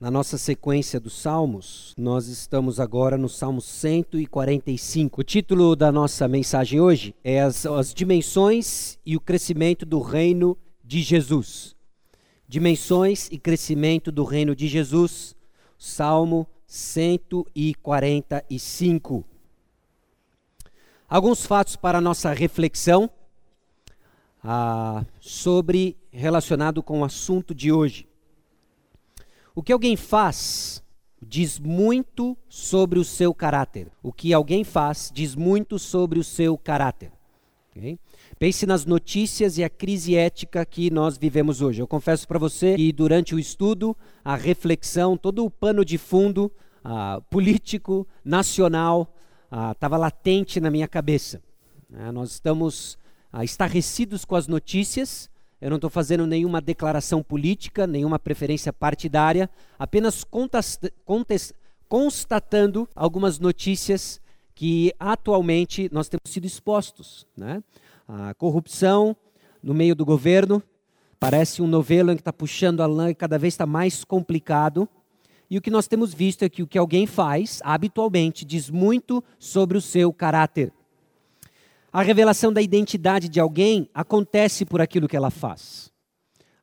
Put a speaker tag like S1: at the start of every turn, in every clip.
S1: Na nossa sequência dos Salmos, nós estamos agora no Salmo 145. O título da nossa mensagem hoje é As, as Dimensões e o Crescimento do Reino de Jesus. Dimensões e Crescimento do Reino de Jesus, Salmo 145. Alguns fatos para a nossa reflexão ah, sobre relacionado com o assunto de hoje. O que alguém faz diz muito sobre o seu caráter. O que alguém faz diz muito sobre o seu caráter. Okay? Pense nas notícias e a crise ética que nós vivemos hoje. Eu confesso para você que durante o estudo, a reflexão, todo o pano de fundo uh, político, nacional, estava uh, latente na minha cabeça. Uh, nós estamos estarrecidos com as notícias eu não estou fazendo nenhuma declaração política, nenhuma preferência partidária, apenas constatando algumas notícias que atualmente nós temos sido expostos. Né? A corrupção no meio do governo parece um novelo em que está puxando a lã e cada vez está mais complicado. E o que nós temos visto é que o que alguém faz, habitualmente, diz muito sobre o seu caráter. A revelação da identidade de alguém acontece por aquilo que ela faz.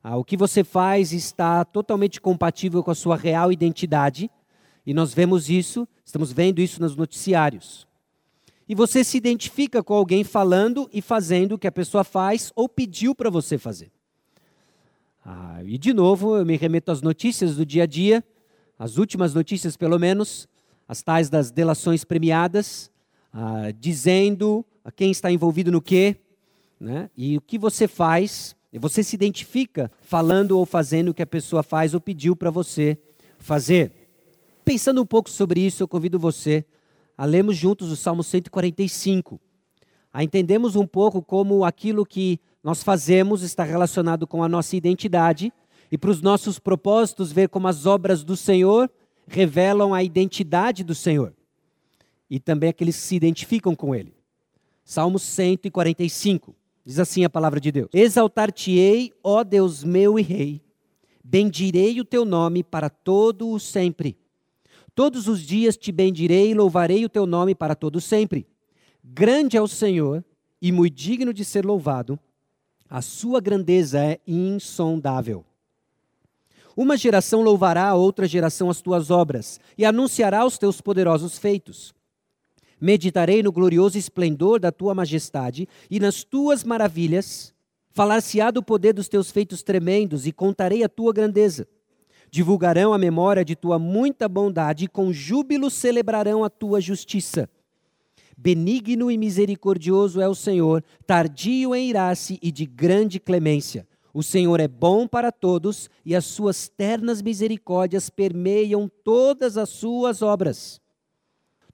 S1: Ah, o que você faz está totalmente compatível com a sua real identidade, e nós vemos isso, estamos vendo isso nos noticiários. E você se identifica com alguém falando e fazendo o que a pessoa faz ou pediu para você fazer. Ah, e de novo, eu me remeto às notícias do dia a dia, as últimas notícias pelo menos, as tais das delações premiadas, ah, dizendo a quem está envolvido no quê, né? e o que você faz, você se identifica falando ou fazendo o que a pessoa faz ou pediu para você fazer. Pensando um pouco sobre isso, eu convido você a lermos juntos o Salmo 145, a entendemos um pouco como aquilo que nós fazemos está relacionado com a nossa identidade e para os nossos propósitos ver como as obras do Senhor revelam a identidade do Senhor e também aqueles que se identificam com Ele. Salmo 145. Diz assim a palavra de Deus: Exaltar-te-ei, ó Deus meu e Rei, bendirei o teu nome para todo o sempre. Todos os dias te bendirei e louvarei o teu nome para todo sempre. Grande é o Senhor e muito digno de ser louvado, a sua grandeza é insondável. Uma geração louvará a outra geração as tuas obras e anunciará os teus poderosos feitos. Meditarei no glorioso esplendor da tua majestade e nas tuas maravilhas. Falar-se-á do poder dos teus feitos tremendos e contarei a tua grandeza. Divulgarão a memória de tua muita bondade e com júbilo celebrarão a tua justiça. Benigno e misericordioso é o Senhor, tardio em irar-se e de grande clemência. O Senhor é bom para todos e as suas ternas misericórdias permeiam todas as suas obras.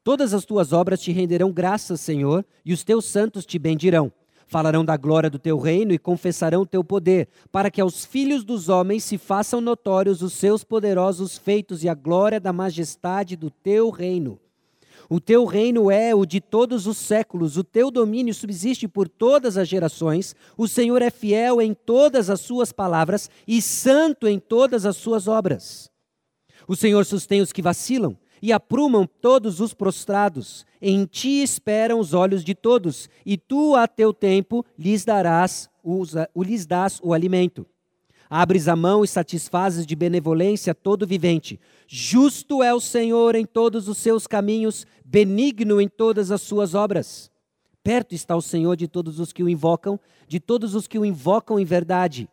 S1: Todas as tuas obras te renderão graças, Senhor, e os teus santos te bendirão. Falarão da glória do teu reino e confessarão o teu poder, para que aos filhos dos homens se façam notórios os seus poderosos feitos e a glória da majestade do teu reino. O teu reino é o de todos os séculos, o teu domínio subsiste por todas as gerações. O Senhor é fiel em todas as suas palavras e santo em todas as suas obras. O Senhor sustém os que vacilam e aprumam todos os prostrados. Em ti esperam os olhos de todos, e tu a teu tempo lhes darás o lhes dás o alimento. Abres a mão e satisfazes de benevolência todo vivente. Justo é o Senhor em todos os seus caminhos, benigno em todas as suas obras. Perto está o Senhor de todos os que o invocam, de todos os que o invocam em verdade.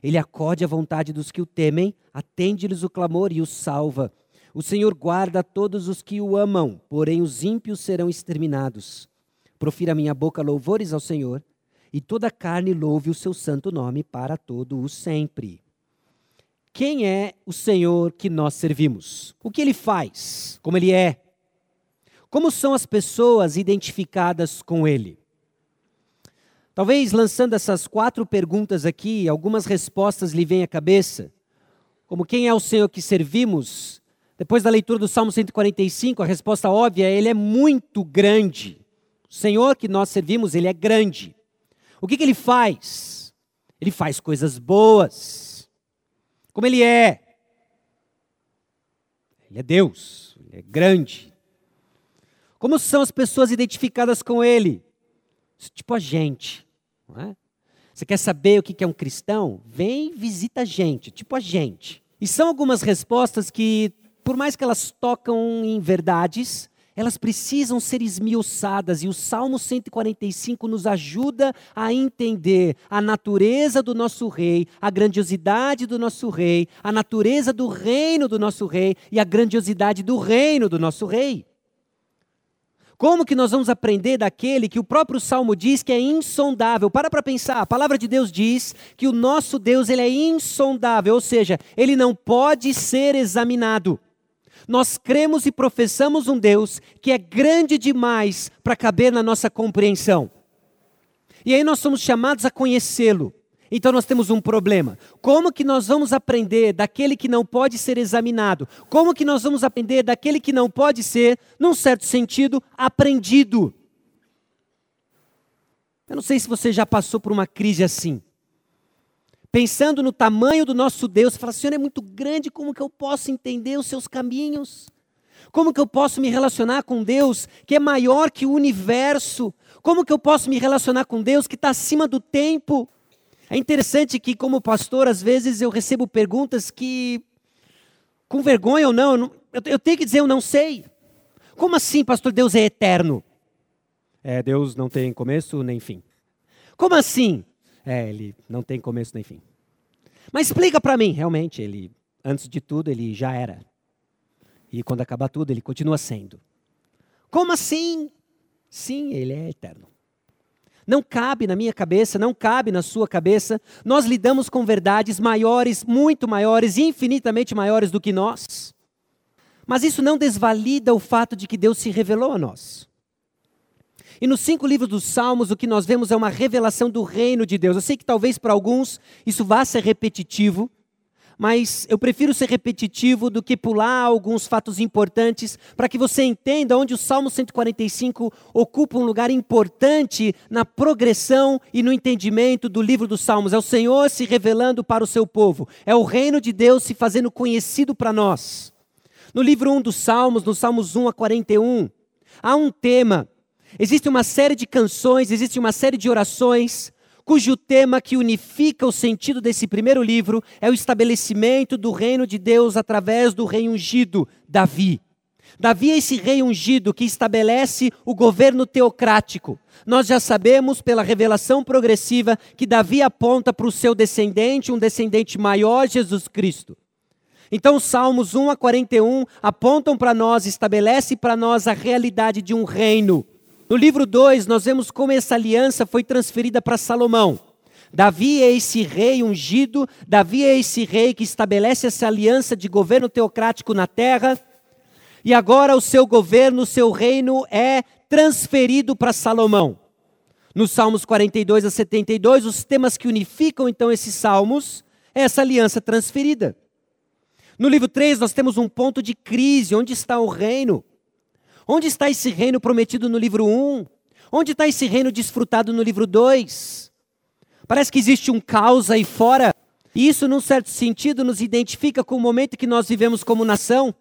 S1: Ele acode à vontade dos que o temem, atende-lhes o clamor e os salva. O Senhor guarda todos os que o amam, porém os ímpios serão exterminados. Profira minha boca louvores ao Senhor, e toda carne louve o seu santo nome para todo o sempre. Quem é o Senhor que nós servimos? O que ele faz? Como ele é? Como são as pessoas identificadas com ele? Talvez lançando essas quatro perguntas aqui, algumas respostas lhe vêm à cabeça. Como quem é o Senhor que servimos? Depois da leitura do Salmo 145, a resposta óbvia é: Ele é muito grande. O Senhor que nós servimos, Ele é grande. O que, que Ele faz? Ele faz coisas boas. Como Ele é? Ele é Deus, ele é grande. Como são as pessoas identificadas com ele? Tipo a gente. Não é? Você quer saber o que é um cristão? Vem visita a gente, tipo a gente. E são algumas respostas que, por mais que elas tocam em verdades, elas precisam ser esmiuçadas e o Salmo 145 nos ajuda a entender a natureza do nosso rei, a grandiosidade do nosso rei, a natureza do reino do nosso rei e a grandiosidade do reino do nosso rei. Como que nós vamos aprender daquele que o próprio Salmo diz que é insondável? Para para pensar, a palavra de Deus diz que o nosso Deus ele é insondável, ou seja, ele não pode ser examinado. Nós cremos e professamos um Deus que é grande demais para caber na nossa compreensão. E aí nós somos chamados a conhecê-lo. Então nós temos um problema. Como que nós vamos aprender daquele que não pode ser examinado? Como que nós vamos aprender daquele que não pode ser, num certo sentido, aprendido? Eu não sei se você já passou por uma crise assim. Pensando no tamanho do nosso Deus, fala, Senhor, é muito grande, como que eu posso entender os seus caminhos? Como que eu posso me relacionar com Deus que é maior que o universo? Como que eu posso me relacionar com Deus que está acima do tempo? É interessante que, como pastor, às vezes eu recebo perguntas que, com vergonha ou não, eu tenho que dizer eu não sei. Como assim, pastor, Deus é eterno? É, Deus não tem começo nem fim. Como assim? É, ele não tem começo nem fim. Mas explica para mim, realmente, ele, antes de tudo, ele já era. E quando acabar tudo, ele continua sendo. Como assim? Sim, ele é eterno. Não cabe na minha cabeça, não cabe na sua cabeça. Nós lidamos com verdades maiores, muito maiores, infinitamente maiores do que nós. Mas isso não desvalida o fato de que Deus se revelou a nós. E nos cinco livros dos Salmos, o que nós vemos é uma revelação do reino de Deus. Eu sei que talvez para alguns isso vá ser repetitivo, mas eu prefiro ser repetitivo do que pular alguns fatos importantes para que você entenda onde o Salmo 145 ocupa um lugar importante na progressão e no entendimento do livro dos Salmos. É o Senhor se revelando para o seu povo, é o reino de Deus se fazendo conhecido para nós. No livro 1 dos Salmos, nos Salmos 1 a 41, há um tema. Existe uma série de canções, existe uma série de orações cujo tema que unifica o sentido desse primeiro livro é o estabelecimento do reino de Deus através do rei ungido, Davi. Davi é esse rei ungido que estabelece o governo teocrático. Nós já sabemos pela revelação progressiva que Davi aponta para o seu descendente, um descendente maior, Jesus Cristo. Então, os Salmos 1 a 41 apontam para nós, estabelece para nós a realidade de um reino no livro 2, nós vemos como essa aliança foi transferida para Salomão. Davi é esse rei ungido, Davi é esse rei que estabelece essa aliança de governo teocrático na terra. E agora o seu governo, o seu reino é transferido para Salomão. Nos Salmos 42 a 72, os temas que unificam então esses salmos é essa aliança transferida. No livro 3, nós temos um ponto de crise: onde está o reino? Onde está esse reino prometido no livro 1? Onde está esse reino desfrutado no livro 2? Parece que existe um caos aí fora. E isso, num certo sentido, nos identifica com o momento que nós vivemos como nação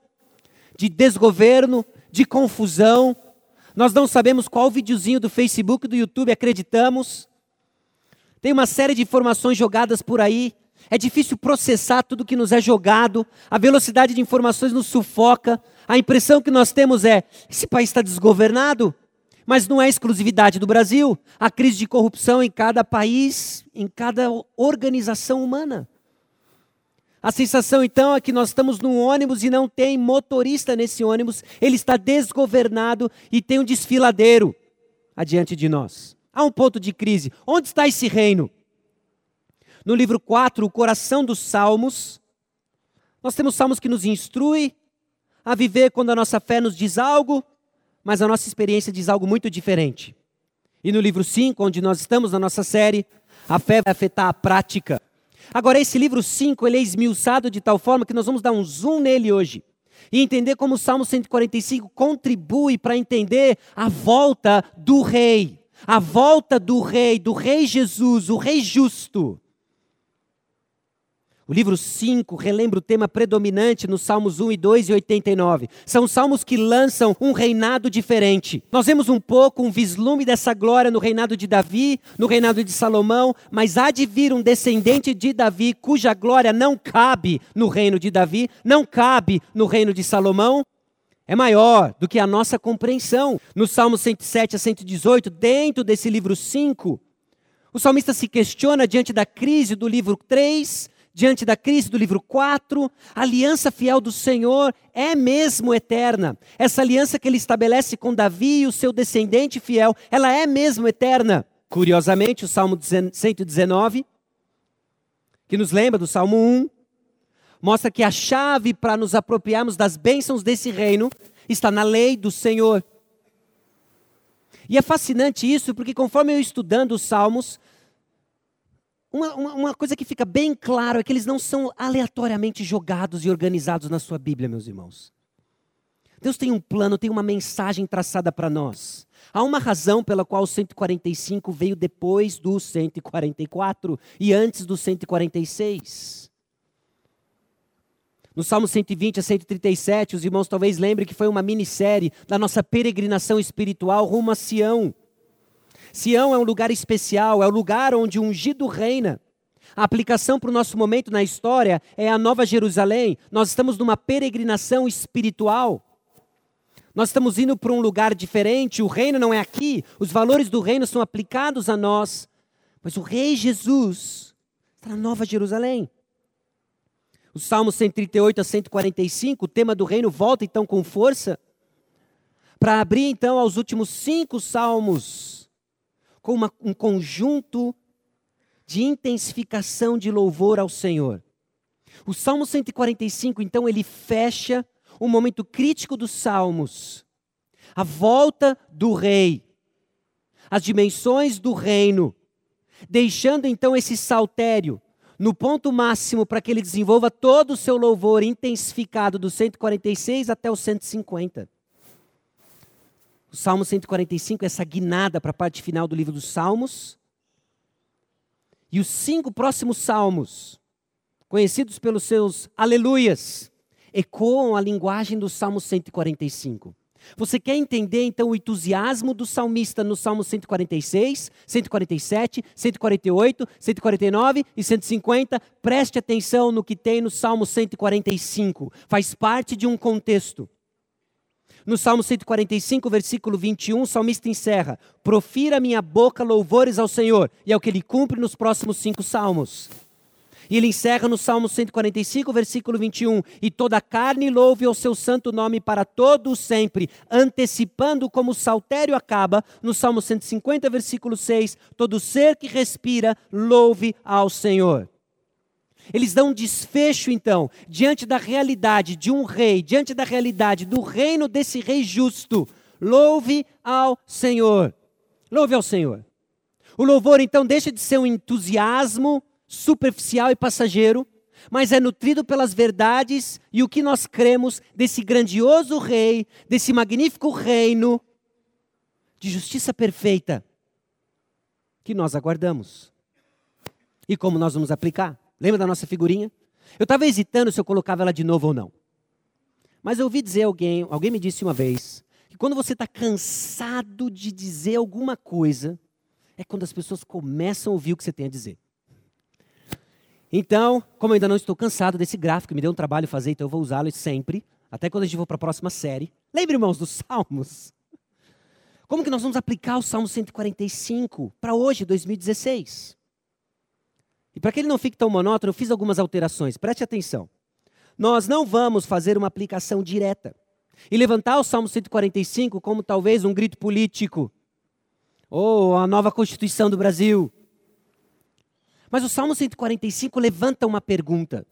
S1: de desgoverno, de confusão. Nós não sabemos qual videozinho do Facebook, do YouTube acreditamos. Tem uma série de informações jogadas por aí. É difícil processar tudo que nos é jogado. A velocidade de informações nos sufoca. A impressão que nós temos é: esse país está desgovernado, mas não é exclusividade do Brasil. A crise de corrupção em cada país, em cada organização humana. A sensação então é que nós estamos num ônibus e não tem motorista nesse ônibus, ele está desgovernado e tem um desfiladeiro adiante de nós. Há um ponto de crise. Onde está esse reino? No livro 4, o coração dos salmos, nós temos salmos que nos instrui, a viver quando a nossa fé nos diz algo, mas a nossa experiência diz algo muito diferente. E no livro 5, onde nós estamos na nossa série, a fé vai afetar a prática. Agora, esse livro 5, ele é esmiuçado de tal forma que nós vamos dar um zoom nele hoje. E entender como o Salmo 145 contribui para entender a volta do rei. A volta do rei, do rei Jesus, o rei justo. O livro 5 relembra o tema predominante nos Salmos 1 e 2 e 89. São salmos que lançam um reinado diferente. Nós vemos um pouco um vislumbre dessa glória no reinado de Davi, no reinado de Salomão, mas há de vir um descendente de Davi cuja glória não cabe no reino de Davi, não cabe no reino de Salomão. É maior do que a nossa compreensão. No Salmo 107 a 118, dentro desse livro 5, o salmista se questiona diante da crise do livro 3 diante da crise do livro 4, a aliança fiel do Senhor é mesmo eterna. Essa aliança que ele estabelece com Davi e o seu descendente fiel, ela é mesmo eterna. Curiosamente, o Salmo 119, que nos lembra do Salmo 1, mostra que a chave para nos apropriarmos das bênçãos desse reino está na lei do Senhor. E é fascinante isso, porque conforme eu estudando os Salmos, uma, uma, uma, coisa que fica bem claro é que eles não são aleatoriamente jogados e organizados na sua Bíblia, meus irmãos. Deus tem um plano, tem uma mensagem traçada para nós. Há uma razão pela qual o 145 veio depois do 144 e antes do 146. No Salmo 120 a 137, os irmãos talvez lembrem que foi uma minissérie da nossa peregrinação espiritual rumo a Sião. Sião é um lugar especial, é o lugar onde o ungido reina. A aplicação para o nosso momento na história é a Nova Jerusalém. Nós estamos numa peregrinação espiritual. Nós estamos indo para um lugar diferente, o reino não é aqui, os valores do reino são aplicados a nós. Mas o Rei Jesus está na Nova Jerusalém. O Salmo 138 a 145, o tema do reino volta então com força para abrir então aos últimos cinco salmos com uma, um conjunto de intensificação de louvor ao Senhor. O Salmo 145, então, ele fecha o momento crítico dos Salmos, a volta do rei, as dimensões do reino, deixando então esse saltério no ponto máximo para que ele desenvolva todo o seu louvor intensificado do 146 até o 150. O Salmo 145 é essa guinada para a parte final do livro dos Salmos. E os cinco próximos salmos, conhecidos pelos seus aleluias, ecoam a linguagem do Salmo 145. Você quer entender então o entusiasmo do salmista no Salmo 146, 147, 148, 149 e 150? Preste atenção no que tem no Salmo 145. Faz parte de um contexto. No Salmo 145, versículo 21, o salmista encerra: Profira minha boca louvores ao Senhor. E é o que ele cumpre nos próximos cinco salmos. E ele encerra no Salmo 145, versículo 21, e toda carne louve o seu santo nome para todo sempre, antecipando como o saltério acaba, no Salmo 150, versículo 6, todo ser que respira louve ao Senhor. Eles dão um desfecho, então, diante da realidade de um rei, diante da realidade do reino desse rei justo. Louve ao Senhor. Louve ao Senhor. O louvor, então, deixa de ser um entusiasmo superficial e passageiro, mas é nutrido pelas verdades e o que nós cremos desse grandioso rei, desse magnífico reino de justiça perfeita que nós aguardamos. E como nós vamos aplicar? Lembra da nossa figurinha? Eu estava hesitando se eu colocava ela de novo ou não. Mas eu ouvi dizer alguém, alguém me disse uma vez, que quando você está cansado de dizer alguma coisa, é quando as pessoas começam a ouvir o que você tem a dizer. Então, como eu ainda não estou cansado desse gráfico, me deu um trabalho fazer, então eu vou usá-lo sempre, até quando a gente for para a próxima série. Lembre, irmãos, dos Salmos. Como que nós vamos aplicar o Salmo 145 para hoje, 2016? E para que ele não fique tão monótono, eu fiz algumas alterações. Preste atenção. Nós não vamos fazer uma aplicação direta e levantar o Salmo 145 como talvez um grito político ou a nova Constituição do Brasil. Mas o Salmo 145 levanta uma pergunta.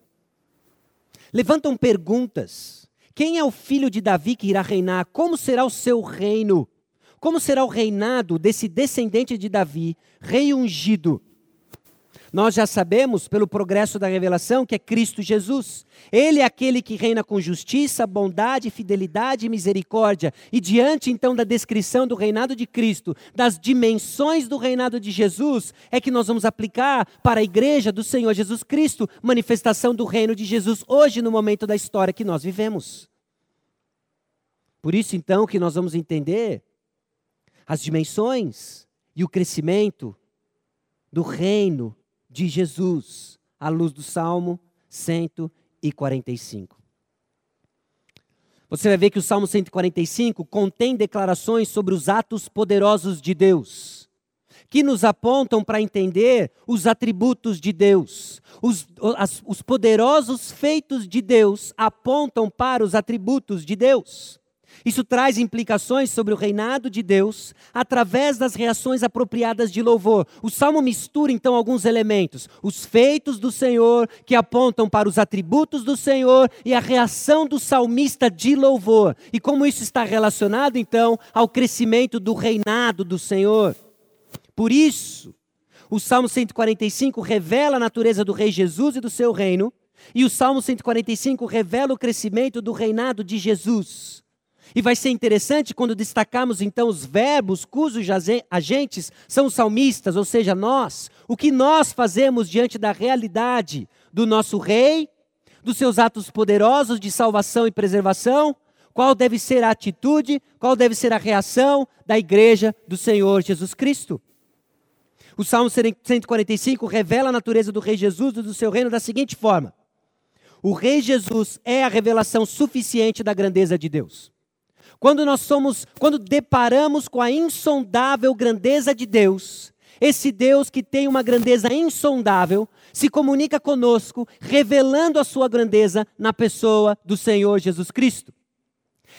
S1: Levantam perguntas. Quem é o filho de Davi que irá reinar? Como será o seu reino? Como será o reinado desse descendente de Davi, rei ungido? Nós já sabemos, pelo progresso da revelação, que é Cristo Jesus. Ele é aquele que reina com justiça, bondade, fidelidade e misericórdia. E diante então da descrição do reinado de Cristo, das dimensões do reinado de Jesus, é que nós vamos aplicar para a igreja do Senhor Jesus Cristo, manifestação do reino de Jesus hoje no momento da história que nós vivemos. Por isso então que nós vamos entender as dimensões e o crescimento do reino de Jesus, à luz do Salmo 145. Você vai ver que o Salmo 145 contém declarações sobre os atos poderosos de Deus, que nos apontam para entender os atributos de Deus. Os, as, os poderosos feitos de Deus apontam para os atributos de Deus. Isso traz implicações sobre o reinado de Deus através das reações apropriadas de louvor. O salmo mistura então alguns elementos: os feitos do Senhor, que apontam para os atributos do Senhor, e a reação do salmista de louvor. E como isso está relacionado então ao crescimento do reinado do Senhor. Por isso, o Salmo 145 revela a natureza do Rei Jesus e do seu reino, e o Salmo 145 revela o crescimento do reinado de Jesus. E vai ser interessante quando destacarmos então os verbos cujos agentes são os salmistas, ou seja, nós. O que nós fazemos diante da realidade do nosso rei, dos seus atos poderosos de salvação e preservação, qual deve ser a atitude, qual deve ser a reação da igreja do Senhor Jesus Cristo. O Salmo 145 revela a natureza do Rei Jesus e do seu reino da seguinte forma: O Rei Jesus é a revelação suficiente da grandeza de Deus. Quando nós somos, quando deparamos com a insondável grandeza de Deus, esse Deus que tem uma grandeza insondável, se comunica conosco, revelando a sua grandeza na pessoa do Senhor Jesus Cristo.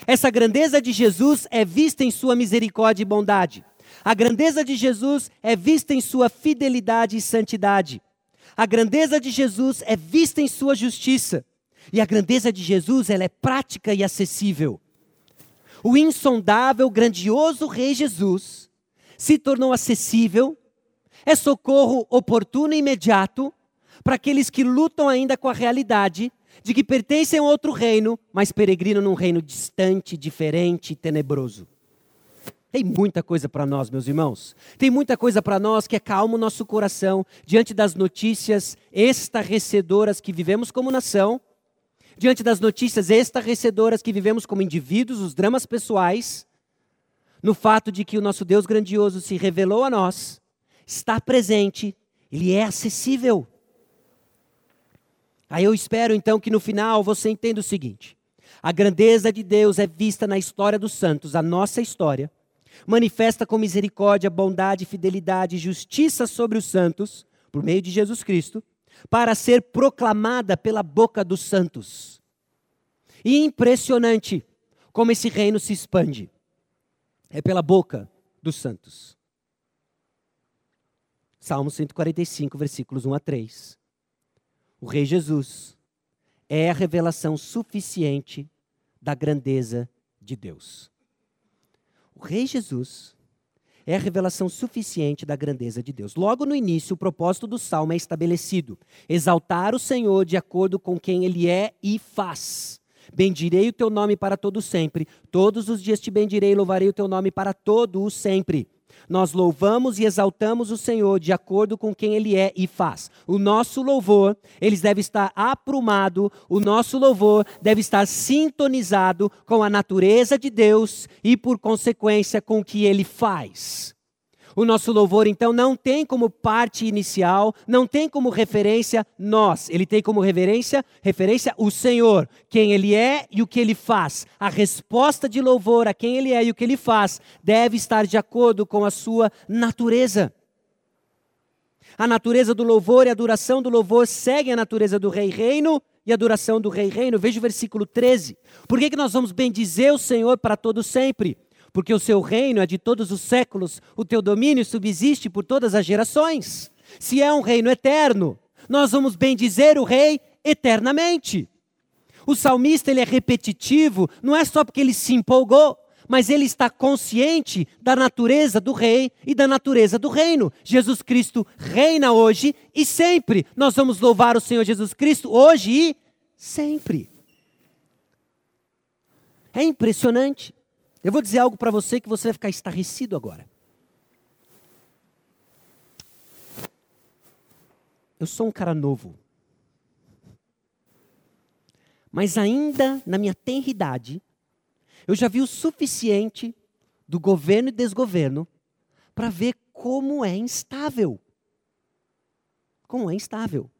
S1: Essa grandeza de Jesus é vista em sua misericórdia e bondade. A grandeza de Jesus é vista em sua fidelidade e santidade. A grandeza de Jesus é vista em sua justiça. E a grandeza de Jesus, ela é prática e acessível o insondável, grandioso Rei Jesus se tornou acessível, é socorro oportuno e imediato para aqueles que lutam ainda com a realidade de que pertencem a outro reino, mas peregrinam num reino distante, diferente e tenebroso. Tem muita coisa para nós, meus irmãos. Tem muita coisa para nós que acalma o nosso coração diante das notícias estarrecedoras que vivemos como nação diante das notícias estarrecedoras que vivemos como indivíduos, os dramas pessoais, no fato de que o nosso Deus grandioso se revelou a nós, está presente, ele é acessível. Aí eu espero então que no final você entenda o seguinte: a grandeza de Deus é vista na história dos santos, a nossa história, manifesta com misericórdia, bondade, fidelidade e justiça sobre os santos, por meio de Jesus Cristo, para ser proclamada pela boca dos santos. E impressionante como esse reino se expande. É pela boca dos santos. Salmo 145, versículos 1 a 3. O Rei Jesus é a revelação suficiente da grandeza de Deus. O Rei Jesus é a revelação suficiente da grandeza de Deus. Logo no início, o propósito do salmo é estabelecido: exaltar o Senhor de acordo com quem ele é e faz. Bendirei o teu nome para todo sempre. Todos os dias te bendirei e louvarei o teu nome para todo o sempre. Nós louvamos e exaltamos o Senhor de acordo com quem Ele é e faz. O nosso louvor, eles deve estar aprumado, o nosso louvor deve estar sintonizado com a natureza de Deus e, por consequência, com o que Ele faz. O nosso louvor, então, não tem como parte inicial, não tem como referência nós. Ele tem como referência, referência o Senhor, quem Ele é e o que Ele faz. A resposta de louvor a quem Ele é e o que Ele faz deve estar de acordo com a sua natureza. A natureza do louvor e a duração do louvor seguem a natureza do Rei Reino e a duração do Rei Reino. Veja o versículo 13. Por que, que nós vamos bendizer o Senhor para todo sempre? Porque o seu reino é de todos os séculos, o teu domínio subsiste por todas as gerações. Se é um reino eterno, nós vamos bendizer o rei eternamente. O salmista ele é repetitivo, não é só porque ele se empolgou, mas ele está consciente da natureza do rei e da natureza do reino. Jesus Cristo reina hoje e sempre. Nós vamos louvar o Senhor Jesus Cristo hoje e sempre. É impressionante. Eu vou dizer algo para você que você vai ficar estarrecido agora. Eu sou um cara novo. Mas ainda na minha tenridade, eu já vi o suficiente do governo e desgoverno para ver como é instável. Como é instável.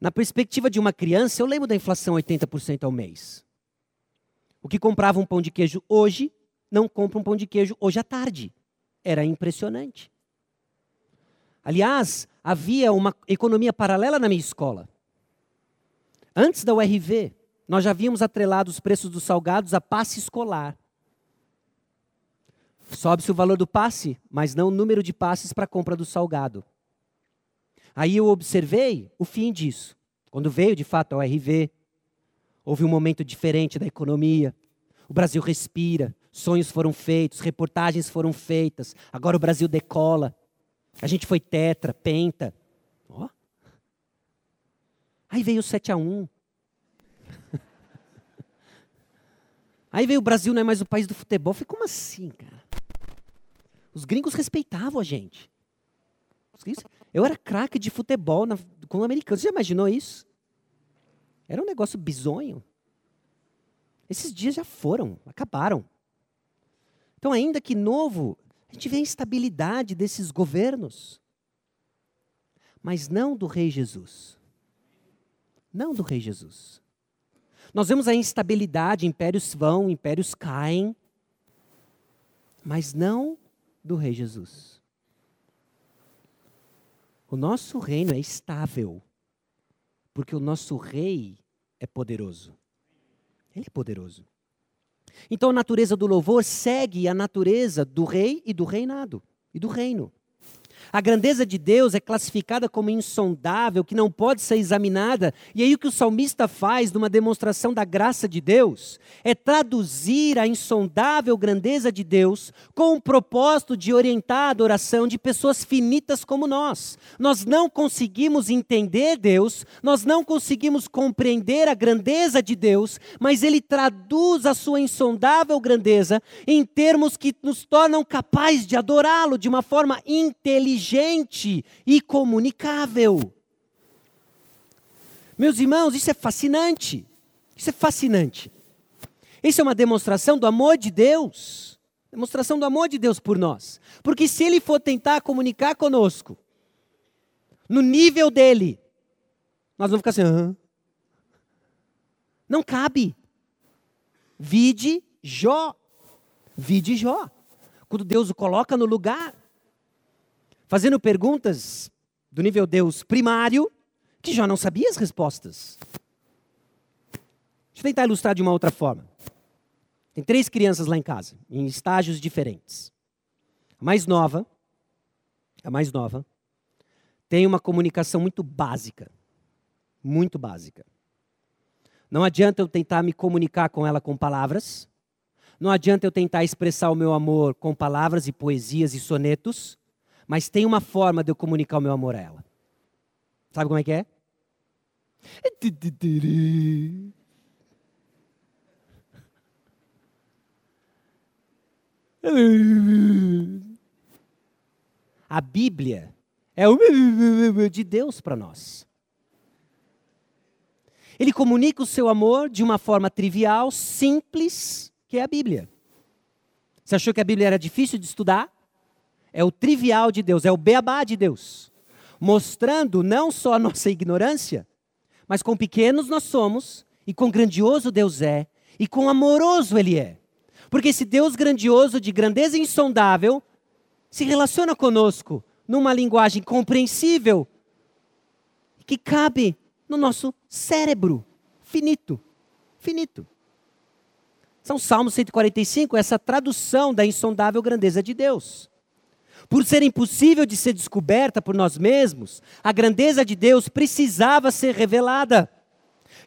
S1: Na perspectiva de uma criança, eu lembro da inflação 80% ao mês. O que comprava um pão de queijo hoje, não compra um pão de queijo hoje à tarde. Era impressionante. Aliás, havia uma economia paralela na minha escola. Antes da URV, nós já havíamos atrelado os preços dos salgados a passe escolar. Sobe-se o valor do passe, mas não o número de passes para a compra do salgado. Aí eu observei o fim disso. Quando veio de fato a URV, houve um momento diferente da economia. O Brasil respira, sonhos foram feitos, reportagens foram feitas. Agora o Brasil decola. A gente foi tetra, penta. Ó. Aí veio o 7 a 1. Aí veio o Brasil, não é mais o país do futebol. Falei, como assim, cara? Os gringos respeitavam a gente. Eu era craque de futebol na, com o americano. Você já imaginou isso? Era um negócio bizonho. Esses dias já foram, acabaram. Então, ainda que novo, a gente vê a instabilidade desses governos. Mas não do Rei Jesus. Não do Rei Jesus. Nós vemos a instabilidade, impérios vão, impérios caem, mas não do Rei Jesus. O nosso reino é estável, porque o nosso Rei é poderoso. Ele é poderoso. Então a natureza do louvor segue a natureza do rei e do reinado e do reino. A grandeza de Deus é classificada como insondável, que não pode ser examinada. E aí o que o salmista faz numa demonstração da graça de Deus é traduzir a insondável grandeza de Deus com o propósito de orientar a adoração de pessoas finitas como nós. Nós não conseguimos entender Deus, nós não conseguimos compreender a grandeza de Deus, mas ele traduz a sua insondável grandeza em termos que nos tornam capazes de adorá-lo de uma forma inteligente inteligente e comunicável. Meus irmãos, isso é fascinante. Isso é fascinante. Isso é uma demonstração do amor de Deus. Demonstração do amor de Deus por nós. Porque se Ele for tentar comunicar conosco, no nível dele, nós vamos ficar assim. Não cabe. Vide Jó. Vide Jó. Quando Deus o coloca no lugar, fazendo perguntas do nível Deus primário, que já não sabia as respostas. Deixa eu tentar ilustrar de uma outra forma. Tem três crianças lá em casa, em estágios diferentes. A mais nova, a mais nova, tem uma comunicação muito básica. Muito básica. Não adianta eu tentar me comunicar com ela com palavras. Não adianta eu tentar expressar o meu amor com palavras e poesias e sonetos mas tem uma forma de eu comunicar o meu amor a ela. Sabe como é que é? A Bíblia é o de Deus para nós. Ele comunica o seu amor de uma forma trivial, simples, que é a Bíblia. Você achou que a Bíblia era difícil de estudar? É o trivial de Deus, é o beabá de Deus. Mostrando não só a nossa ignorância, mas quão pequenos nós somos, e quão grandioso Deus é, e quão amoroso Ele é. Porque esse Deus grandioso, de grandeza insondável, se relaciona conosco numa linguagem compreensível, que cabe no nosso cérebro finito. Finito. São Salmos 145, essa tradução da insondável grandeza de Deus. Por ser impossível de ser descoberta por nós mesmos, a grandeza de Deus precisava ser revelada.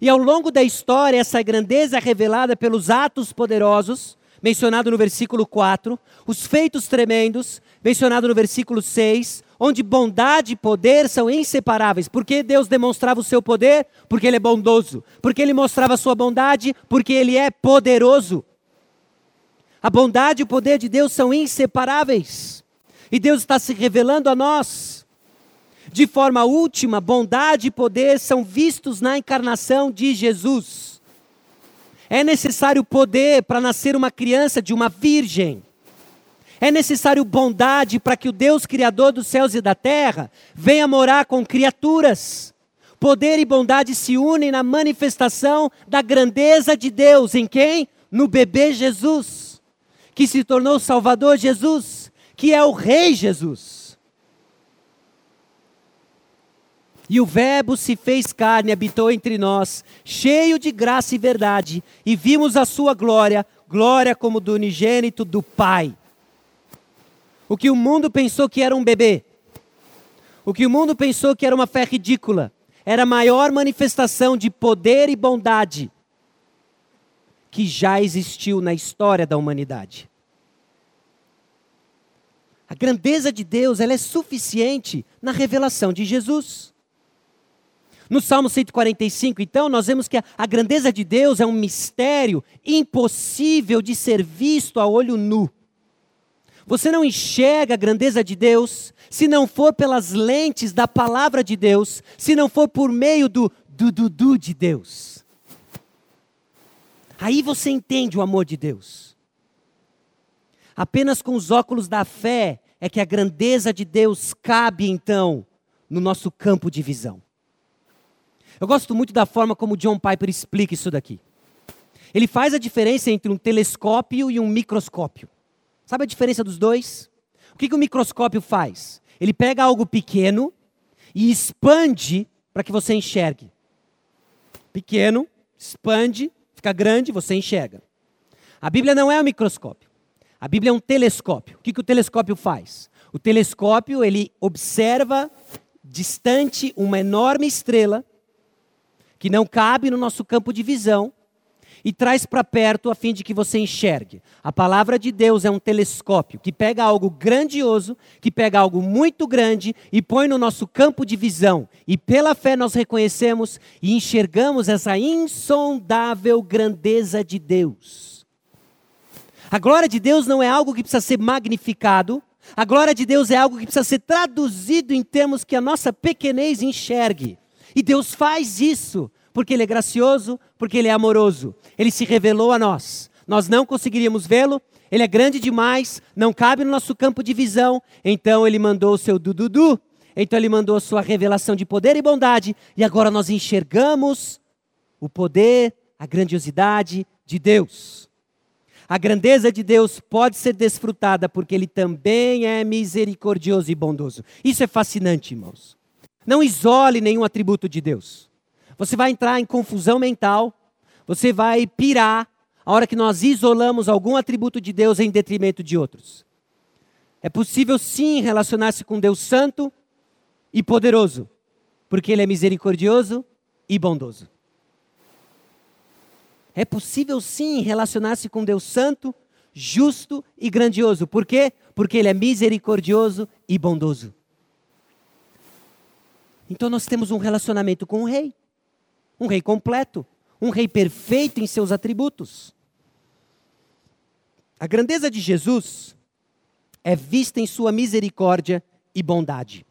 S1: E ao longo da história, essa grandeza é revelada pelos atos poderosos, mencionado no versículo 4, os feitos tremendos, mencionado no versículo 6, onde bondade e poder são inseparáveis. Por que Deus demonstrava o seu poder? Porque Ele é bondoso. Porque Ele mostrava a sua bondade? Porque Ele é poderoso. A bondade e o poder de Deus são inseparáveis. E Deus está se revelando a nós. De forma última, bondade e poder são vistos na encarnação de Jesus. É necessário poder para nascer uma criança de uma virgem. É necessário bondade para que o Deus Criador dos céus e da terra venha morar com criaturas. Poder e bondade se unem na manifestação da grandeza de Deus. Em quem? No bebê Jesus, que se tornou Salvador Jesus, que é o Rei Jesus. E o Verbo se fez carne habitou entre nós, cheio de graça e verdade, e vimos a sua glória, glória como do unigênito do Pai o que o mundo pensou que era um bebê, o que o mundo pensou que era uma fé ridícula, era a maior manifestação de poder e bondade que já existiu na história da humanidade. A grandeza de Deus ela é suficiente na revelação de Jesus. No Salmo 145, então, nós vemos que a, grandeza de Deus é um mistério impossível de ser visto a olho nu. Você não enxerga a grandeza de Deus se não for pelas lentes da palavra de Deus, se não for por meio do du-du-du de Deus. Aí você entende o amor de Deus. Apenas com os óculos da fé é que a grandeza de Deus cabe então no nosso campo de visão. Eu gosto muito da forma como John Piper explica isso daqui. Ele faz a diferença entre um telescópio e um microscópio. Sabe a diferença dos dois? O que, que o microscópio faz? Ele pega algo pequeno e expande para que você enxergue. Pequeno, expande, fica grande, você enxerga. A Bíblia não é um microscópio. A Bíblia é um telescópio. O que, que o telescópio faz? O telescópio ele observa distante uma enorme estrela que não cabe no nosso campo de visão e traz para perto a fim de que você enxergue. A palavra de Deus é um telescópio que pega algo grandioso, que pega algo muito grande e põe no nosso campo de visão. E pela fé nós reconhecemos e enxergamos essa insondável grandeza de Deus. A glória de Deus não é algo que precisa ser magnificado, a glória de Deus é algo que precisa ser traduzido em termos que a nossa pequenez enxergue. E Deus faz isso porque Ele é gracioso, porque Ele é amoroso. Ele se revelou a nós. Nós não conseguiríamos vê-lo, ele é grande demais, não cabe no nosso campo de visão. Então ele mandou o seu dududu, então ele mandou a sua revelação de poder e bondade, e agora nós enxergamos o poder, a grandiosidade de Deus. A grandeza de Deus pode ser desfrutada porque ele também é misericordioso e bondoso. Isso é fascinante, irmãos. Não isole nenhum atributo de Deus. Você vai entrar em confusão mental, você vai pirar a hora que nós isolamos algum atributo de Deus em detrimento de outros. É possível sim relacionar-se com Deus santo e poderoso, porque Ele é misericordioso e bondoso. É possível sim relacionar-se com Deus santo, justo e grandioso. Por quê? Porque Ele é misericordioso e bondoso. Então nós temos um relacionamento com o Rei um rei completo, um rei perfeito em seus atributos. A grandeza de Jesus é vista em sua misericórdia e bondade.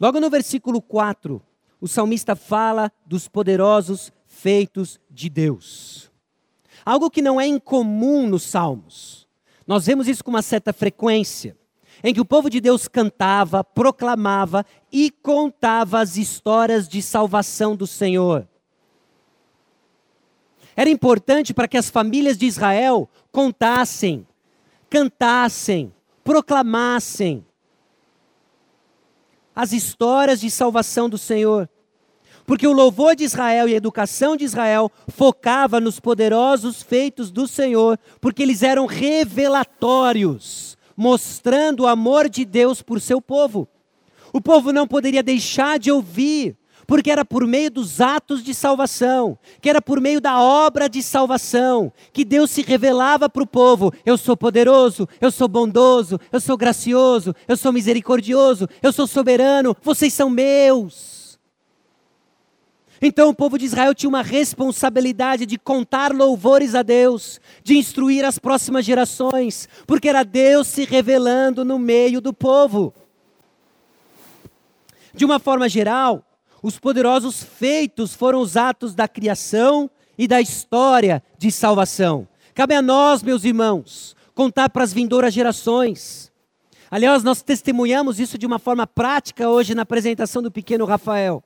S1: Logo no versículo 4, o salmista fala dos poderosos feitos de Deus. Algo que não é incomum nos salmos. Nós vemos isso com uma certa frequência em que o povo de Deus cantava, proclamava e contava as histórias de salvação do Senhor. Era importante para que as famílias de Israel contassem, cantassem, proclamassem as histórias de salvação do Senhor. Porque o louvor de Israel e a educação de Israel focava nos poderosos feitos do Senhor, porque eles eram revelatórios mostrando o amor de Deus por seu povo. O povo não poderia deixar de ouvir, porque era por meio dos atos de salvação, que era por meio da obra de salvação, que Deus se revelava para o povo: eu sou poderoso, eu sou bondoso, eu sou gracioso, eu sou misericordioso, eu sou soberano, vocês são meus. Então o povo de Israel tinha uma responsabilidade de contar louvores a Deus, de instruir as próximas gerações, porque era Deus se revelando no meio do povo. De uma forma geral, os poderosos feitos foram os atos da criação e da história de salvação. Cabe a nós, meus irmãos, contar para as vindouras gerações. Aliás, nós testemunhamos isso de uma forma prática hoje na apresentação do pequeno Rafael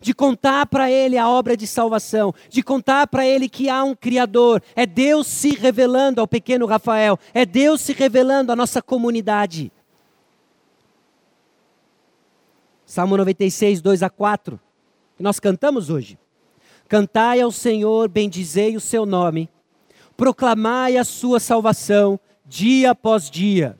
S1: de contar para ele a obra de salvação, de contar para ele que há um Criador. É Deus se revelando ao pequeno Rafael, é Deus se revelando à nossa comunidade. Salmo 96, 2 a 4, que nós cantamos hoje. Cantai ao Senhor, bendizei o seu nome, proclamai a sua salvação dia após dia.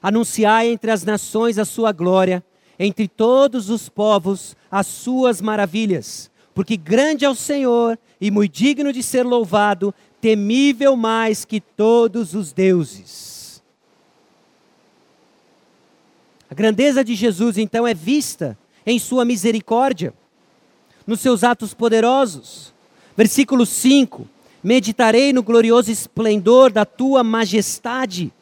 S1: Anunciai entre as nações a sua glória entre todos os povos as suas maravilhas, porque grande é o Senhor e muito digno de ser louvado, temível mais que todos os deuses. A grandeza de Jesus então é vista em sua misericórdia, nos seus atos poderosos. Versículo 5: Meditarei no glorioso esplendor da tua majestade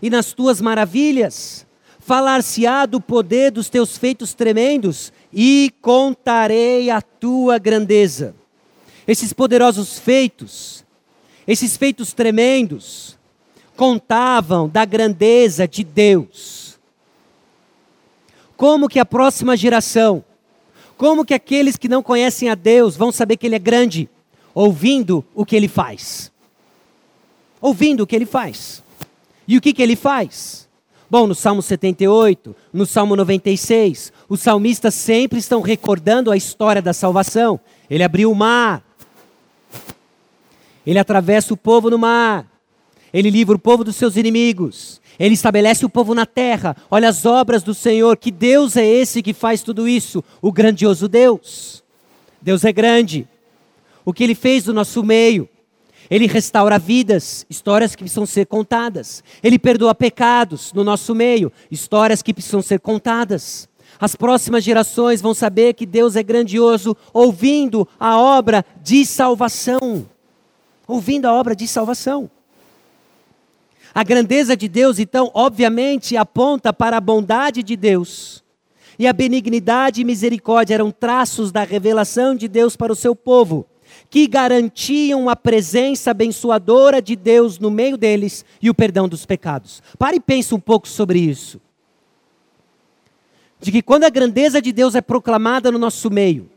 S1: e nas tuas maravilhas falar-se-á do poder dos teus feitos tremendos e contarei a tua grandeza. Esses poderosos feitos, esses feitos tremendos, contavam da grandeza de Deus. Como que a próxima geração, como que aqueles que não conhecem a Deus vão saber que Ele é grande? Ouvindo o que Ele faz. Ouvindo o que Ele faz. E o que, que Ele faz? Bom, no Salmo 78, no Salmo 96, os salmistas sempre estão recordando a história da salvação. Ele abriu o mar, ele atravessa o povo no mar, ele livra o povo dos seus inimigos, ele estabelece o povo na terra. Olha as obras do Senhor, que Deus é esse que faz tudo isso? O grandioso Deus. Deus é grande. O que ele fez no nosso meio, ele restaura vidas, histórias que precisam ser contadas. Ele perdoa pecados no nosso meio, histórias que precisam ser contadas. As próximas gerações vão saber que Deus é grandioso ouvindo a obra de salvação. Ouvindo a obra de salvação. A grandeza de Deus, então, obviamente aponta para a bondade de Deus. E a benignidade e misericórdia eram traços da revelação de Deus para o seu povo que garantiam a presença abençoadora de Deus no meio deles e o perdão dos pecados. Pare e pense um pouco sobre isso. De que quando a grandeza de Deus é proclamada no nosso meio,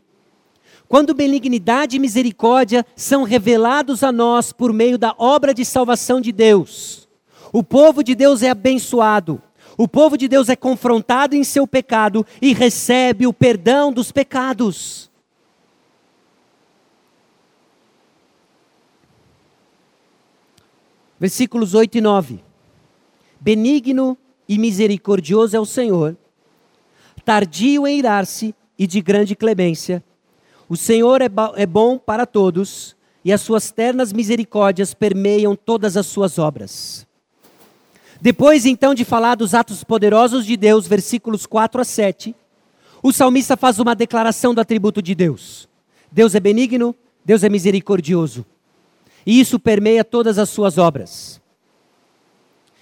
S1: quando benignidade e misericórdia são revelados a nós por meio da obra de salvação de Deus, o povo de Deus é abençoado, o povo de Deus é confrontado em seu pecado e recebe o perdão dos pecados. Versículos 8 e 9. Benigno e misericordioso é o Senhor, tardio em irar-se e de grande clemência. O Senhor é, é bom para todos, e as suas ternas misericórdias permeiam todas as suas obras. Depois então de falar dos atos poderosos de Deus, versículos 4 a 7, o salmista faz uma declaração do atributo de Deus. Deus é benigno, Deus é misericordioso. E isso permeia todas as suas obras.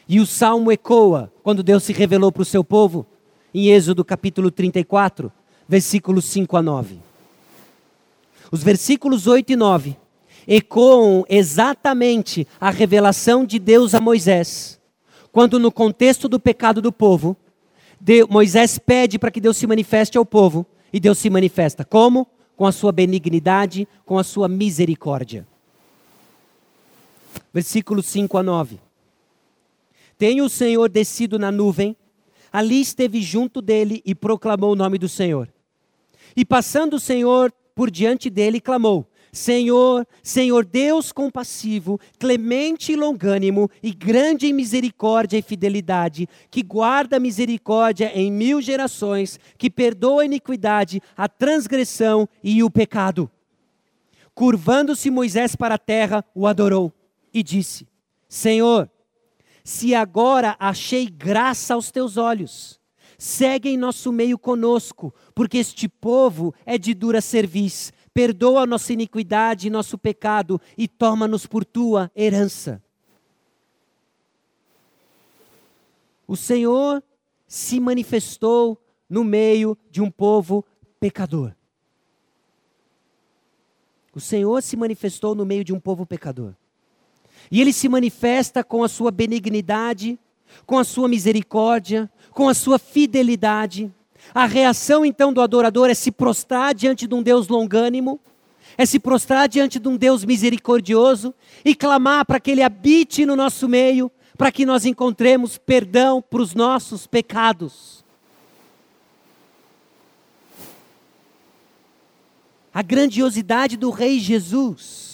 S1: E o salmo ecoa quando Deus se revelou para o seu povo, em Êxodo capítulo 34, versículos 5 a 9. Os versículos 8 e 9 ecoam exatamente a revelação de Deus a Moisés, quando, no contexto do pecado do povo, Moisés pede para que Deus se manifeste ao povo, e Deus se manifesta. Como? Com a sua benignidade, com a sua misericórdia versículos 5 a 9. Tem o Senhor descido na nuvem, ali esteve junto dele e proclamou o nome do Senhor. E passando o Senhor por diante dele, clamou: Senhor, Senhor Deus compassivo, clemente e longânimo, e grande em misericórdia e fidelidade, que guarda misericórdia em mil gerações, que perdoa a iniquidade, a transgressão e o pecado. Curvando-se Moisés para a terra, o adorou e disse: Senhor, se agora achei graça aos teus olhos, segue em nosso meio conosco, porque este povo é de dura cerviz perdoa nossa iniquidade e nosso pecado e toma-nos por tua herança. O Senhor se manifestou no meio de um povo pecador. O Senhor se manifestou no meio de um povo pecador. E ele se manifesta com a sua benignidade, com a sua misericórdia, com a sua fidelidade. A reação então do adorador é se prostrar diante de um Deus longânimo, é se prostrar diante de um Deus misericordioso e clamar para que Ele habite no nosso meio, para que nós encontremos perdão para os nossos pecados. A grandiosidade do Rei Jesus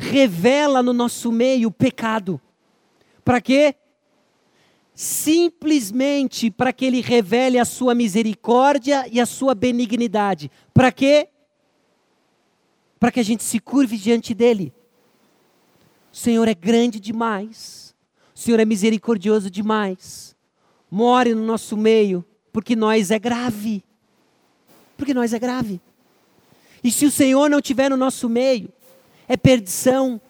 S1: revela no nosso meio o pecado. Para quê? simplesmente para que ele revele a sua misericórdia e a sua benignidade. Para quê? Para que a gente se curve diante dele. O Senhor é grande demais. O Senhor é misericordioso demais. More no nosso meio, porque nós é grave. Porque nós é grave. E se o Senhor não estiver no nosso meio, é perdição.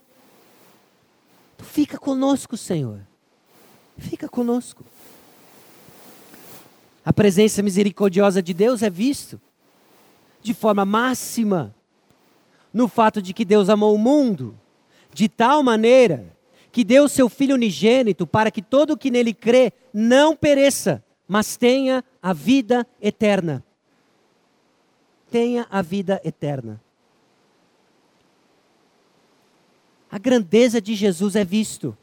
S1: fica conosco, Senhor fica conosco. A presença misericordiosa de Deus é visto de forma máxima no fato de que Deus amou o mundo de tal maneira que deu seu Filho unigênito para que todo o que nele crê não pereça, mas tenha a vida eterna. Tenha a vida eterna. A grandeza de Jesus é visto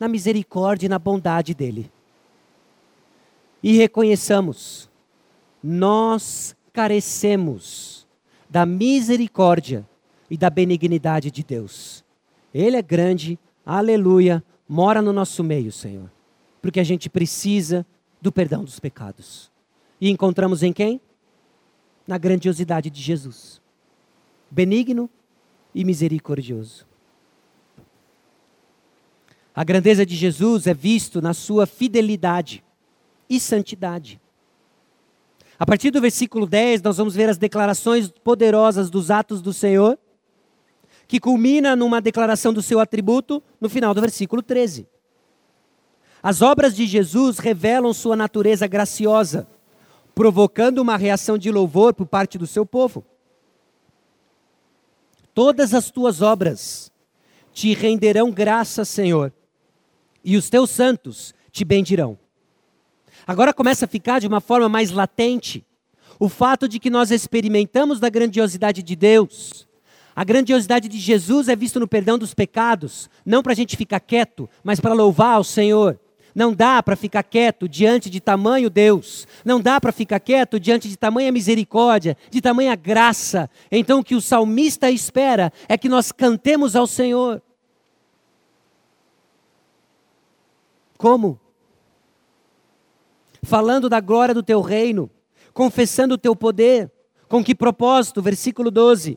S1: na misericórdia e na bondade dele. E reconheçamos, nós carecemos da misericórdia e da benignidade de Deus. Ele é grande, aleluia, mora no nosso meio, Senhor. Porque a gente precisa do perdão dos pecados. E encontramos em quem? Na grandiosidade de Jesus. Benigno e misericordioso. A grandeza de Jesus é visto na sua fidelidade e santidade. A partir do versículo 10, nós vamos ver as declarações poderosas dos atos do Senhor, que culmina numa declaração do seu atributo no final do versículo 13. As obras de Jesus revelam sua natureza graciosa, provocando uma reação de louvor por parte do seu povo. Todas as tuas obras te renderão graça, Senhor, e os teus santos te bendirão. Agora começa a ficar de uma forma mais latente o fato de que nós experimentamos da grandiosidade de Deus. A grandiosidade de Jesus é vista no perdão dos pecados, não para a gente ficar quieto, mas para louvar ao Senhor. Não dá para ficar quieto diante de tamanho Deus. Não dá para ficar quieto diante de tamanha misericórdia, de tamanha graça. Então o que o salmista espera é que nós cantemos ao Senhor. Como? Falando da glória do teu reino, confessando o teu poder. Com que propósito? Versículo 12.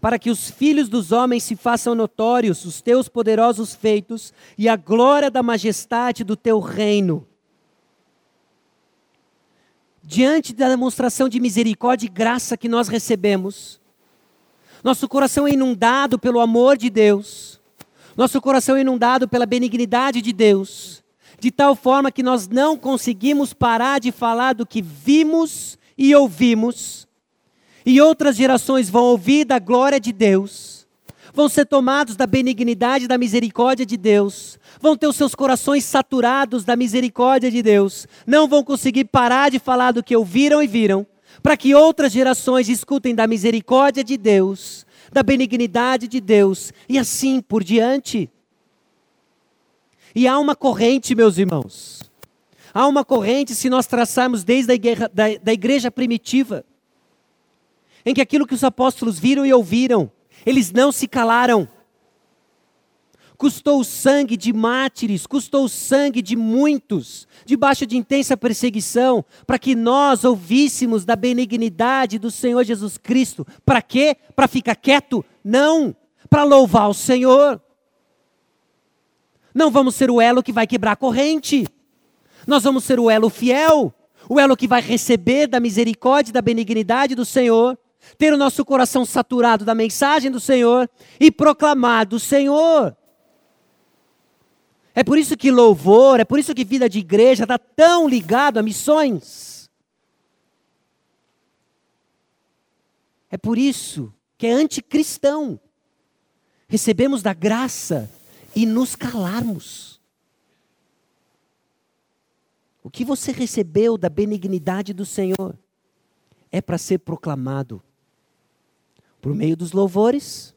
S1: Para que os filhos dos homens se façam notórios os teus poderosos feitos e a glória da majestade do teu reino. Diante da demonstração de misericórdia e graça que nós recebemos, nosso coração é inundado pelo amor de Deus nosso coração é inundado pela benignidade de Deus, de tal forma que nós não conseguimos parar de falar do que vimos e ouvimos, e outras gerações vão ouvir da glória de Deus, vão ser tomados da benignidade e da misericórdia de Deus, vão ter os seus corações saturados da misericórdia de Deus, não vão conseguir parar de falar do que ouviram e viram, para que outras gerações escutem da misericórdia de Deus, da benignidade de Deus e assim por diante. E há uma corrente, meus irmãos. Há uma corrente, se nós traçarmos desde a igreja, da, da igreja primitiva, em que aquilo que os apóstolos viram e ouviram, eles não se calaram. Custou o sangue de mártires, custou o sangue de muitos, debaixo de intensa perseguição, para que nós ouvíssemos da benignidade do Senhor Jesus Cristo. Para quê? Para ficar quieto? Não, para louvar o Senhor. Não vamos ser o elo que vai quebrar a corrente. Nós vamos ser o elo fiel, o elo que vai receber da misericórdia e da benignidade do Senhor, ter o nosso coração saturado da mensagem do Senhor e proclamar do Senhor. É por isso que louvor, é por isso que vida de igreja está tão ligado a missões. É por isso que é anticristão. Recebemos da graça e nos calarmos. O que você recebeu da benignidade do Senhor é para ser proclamado por meio dos louvores,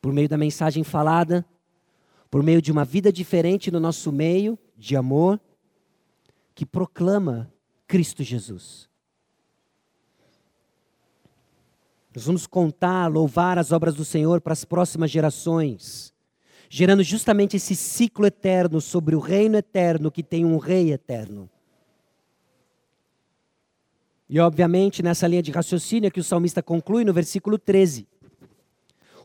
S1: por meio da mensagem falada, por meio de uma vida diferente no nosso meio, de amor, que proclama Cristo Jesus. Nós vamos contar, louvar as obras do Senhor para as próximas gerações, gerando justamente esse ciclo eterno sobre o reino eterno que tem um rei eterno. E obviamente nessa linha de raciocínio é que o salmista conclui no versículo 13.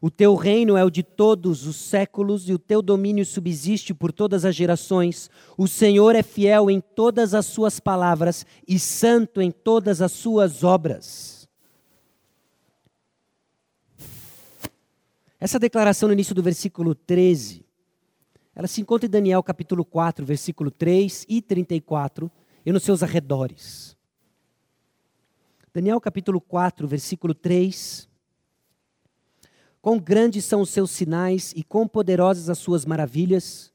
S1: O teu reino é o de todos os séculos e o teu domínio subsiste por todas as gerações. O Senhor é fiel em todas as suas palavras e santo em todas as suas obras. Essa declaração no início do versículo 13, ela se encontra em Daniel capítulo 4, versículo 3 e 34 e nos seus arredores. Daniel capítulo 4, versículo 3 Quão grandes são os seus sinais e quão poderosas as suas maravilhas.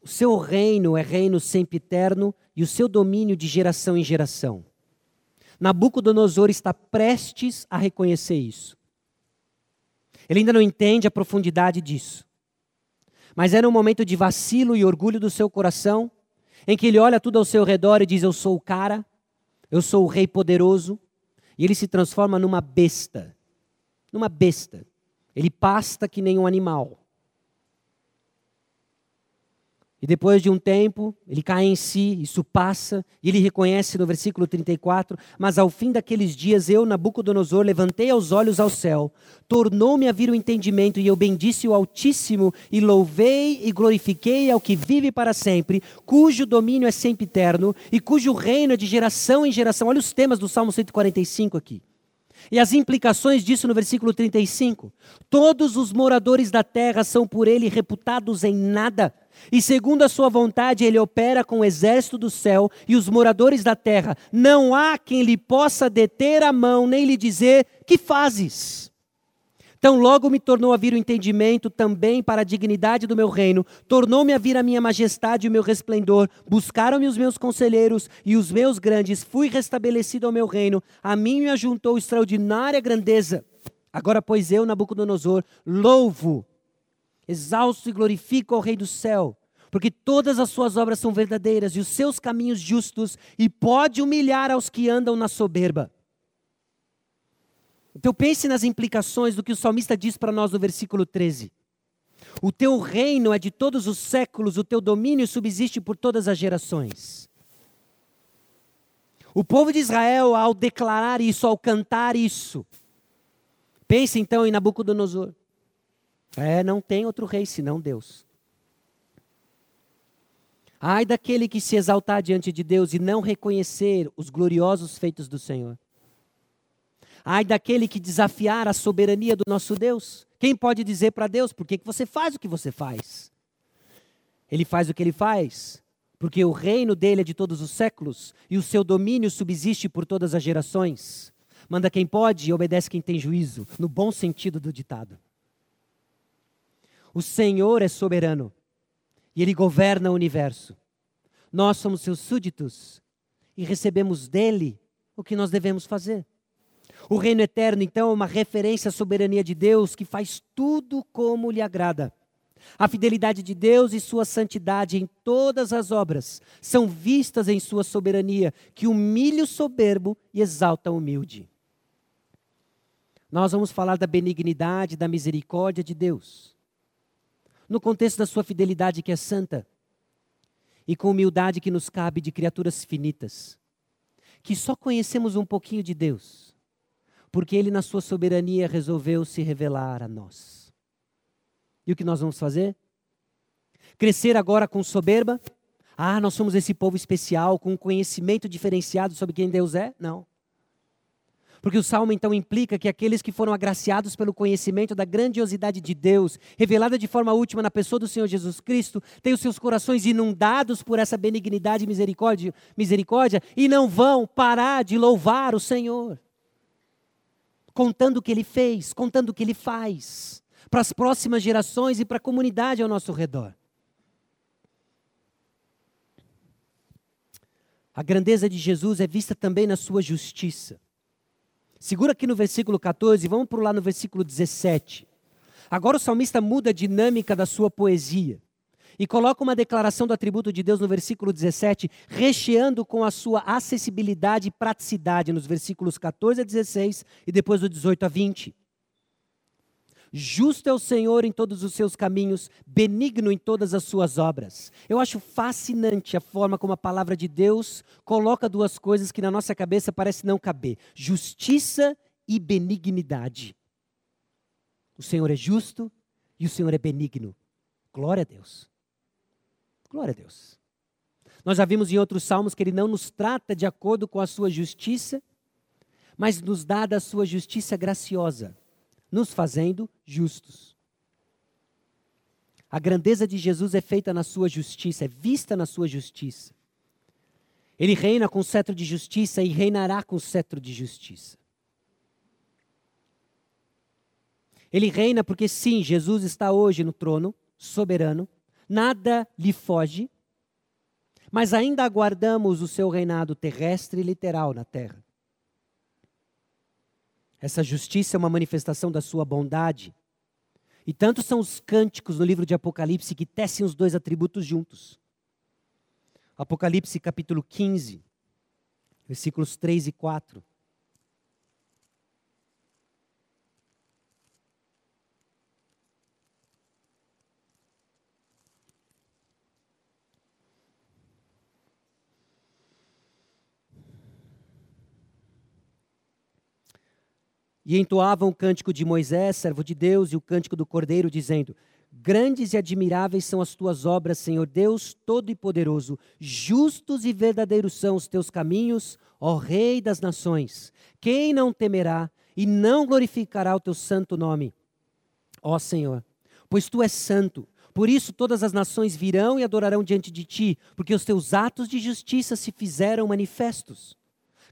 S1: O seu reino é reino sempre eterno e o seu domínio de geração em geração. Nabucodonosor está prestes a reconhecer isso. Ele ainda não entende a profundidade disso. Mas era um momento de vacilo e orgulho do seu coração, em que ele olha tudo ao seu redor e diz: Eu sou o cara, eu sou o rei poderoso, e ele se transforma numa besta. Numa besta. Ele pasta que nem um animal. E depois de um tempo, ele cai em si, isso passa, e ele reconhece no versículo 34: Mas ao fim daqueles dias, eu, Nabucodonosor, levantei os olhos ao céu, tornou-me a vir o entendimento, e eu bendisse o Altíssimo, e louvei e glorifiquei ao que vive para sempre, cujo domínio é sempre eterno, e cujo reino é de geração em geração. Olha os temas do Salmo 145 aqui. E as implicações disso no versículo 35. Todos os moradores da terra são por ele reputados em nada. E segundo a sua vontade, ele opera com o exército do céu e os moradores da terra. Não há quem lhe possa deter a mão, nem lhe dizer: Que fazes? Então logo me tornou a vir o entendimento também para a dignidade do meu reino, tornou-me a vir a minha majestade e o meu resplendor, buscaram-me os meus conselheiros e os meus grandes, fui restabelecido ao meu reino, a mim me ajuntou extraordinária grandeza. Agora, pois eu, Nabucodonosor, louvo, exalto e glorifico ao Rei do céu, porque todas as suas obras são verdadeiras e os seus caminhos justos, e pode humilhar aos que andam na soberba. Então pense nas implicações do que o salmista diz para nós no versículo 13. O teu reino é de todos os séculos, o teu domínio subsiste por todas as gerações. O povo de Israel, ao declarar isso, ao cantar isso, pense então em Nabucodonosor. É, não tem outro rei senão Deus. Ai daquele que se exaltar diante de Deus e não reconhecer os gloriosos feitos do Senhor. Ai daquele que desafiar a soberania do nosso Deus. Quem pode dizer para Deus por que, que você faz o que você faz? Ele faz o que ele faz porque o reino dele é de todos os séculos e o seu domínio subsiste por todas as gerações. Manda quem pode e obedece quem tem juízo, no bom sentido do ditado. O Senhor é soberano e ele governa o universo. Nós somos seus súditos e recebemos dele o que nós devemos fazer. O reino eterno, então, é uma referência à soberania de Deus que faz tudo como lhe agrada. A fidelidade de Deus e sua santidade em todas as obras são vistas em sua soberania, que humilha o soberbo e exalta o humilde. nós vamos falar da benignidade, da misericórdia de Deus. No contexto da sua fidelidade que é santa e com humildade que nos cabe de criaturas finitas, que só conhecemos um pouquinho de Deus, porque Ele, na sua soberania, resolveu se revelar a nós. E o que nós vamos fazer? Crescer agora com soberba? Ah, nós somos esse povo especial, com um conhecimento diferenciado sobre quem Deus é? Não. Porque o salmo então implica que aqueles que foram agraciados pelo conhecimento da grandiosidade de Deus, revelada de forma última na pessoa do Senhor Jesus Cristo, têm os seus corações inundados por essa benignidade e misericórdia, misericórdia e não vão parar de louvar o Senhor. Contando o que ele fez, contando o que ele faz, para as próximas gerações e para a comunidade ao nosso redor. A grandeza de Jesus é vista também na sua justiça. Segura aqui no versículo 14, vamos para lá no versículo 17. Agora o salmista muda a dinâmica da sua poesia e coloca uma declaração do atributo de Deus no versículo 17, recheando com a sua acessibilidade e praticidade nos versículos 14 a 16 e depois do 18 a 20. Justo é o Senhor em todos os seus caminhos, benigno em todas as suas obras. Eu acho fascinante a forma como a palavra de Deus coloca duas coisas que na nossa cabeça parece não caber: justiça e benignidade. O Senhor é justo e o Senhor é benigno. Glória a Deus. Glória a Deus. Nós já vimos em outros salmos que ele não nos trata de acordo com a sua justiça, mas nos dá da sua justiça graciosa nos fazendo justos. A grandeza de Jesus é feita na sua justiça, é vista na sua justiça. Ele reina com cetro de justiça e reinará com cetro de justiça. Ele reina porque, sim, Jesus está hoje no trono, soberano, nada lhe foge, mas ainda aguardamos o seu reinado terrestre e literal na terra. Essa justiça é uma manifestação da sua bondade. E tantos são os cânticos no livro de Apocalipse que tecem os dois atributos juntos. Apocalipse capítulo 15, versículos 3 e 4. E entoavam o cântico de Moisés, servo de Deus, e o cântico do Cordeiro, dizendo: Grandes e admiráveis são as tuas obras, Senhor Deus Todo e Poderoso. Justos e verdadeiros são os teus caminhos, ó Rei das nações. Quem não temerá e não glorificará o teu santo nome? Ó Senhor, pois tu és santo. Por isso todas as nações virão e adorarão diante de ti, porque os teus atos de justiça se fizeram manifestos.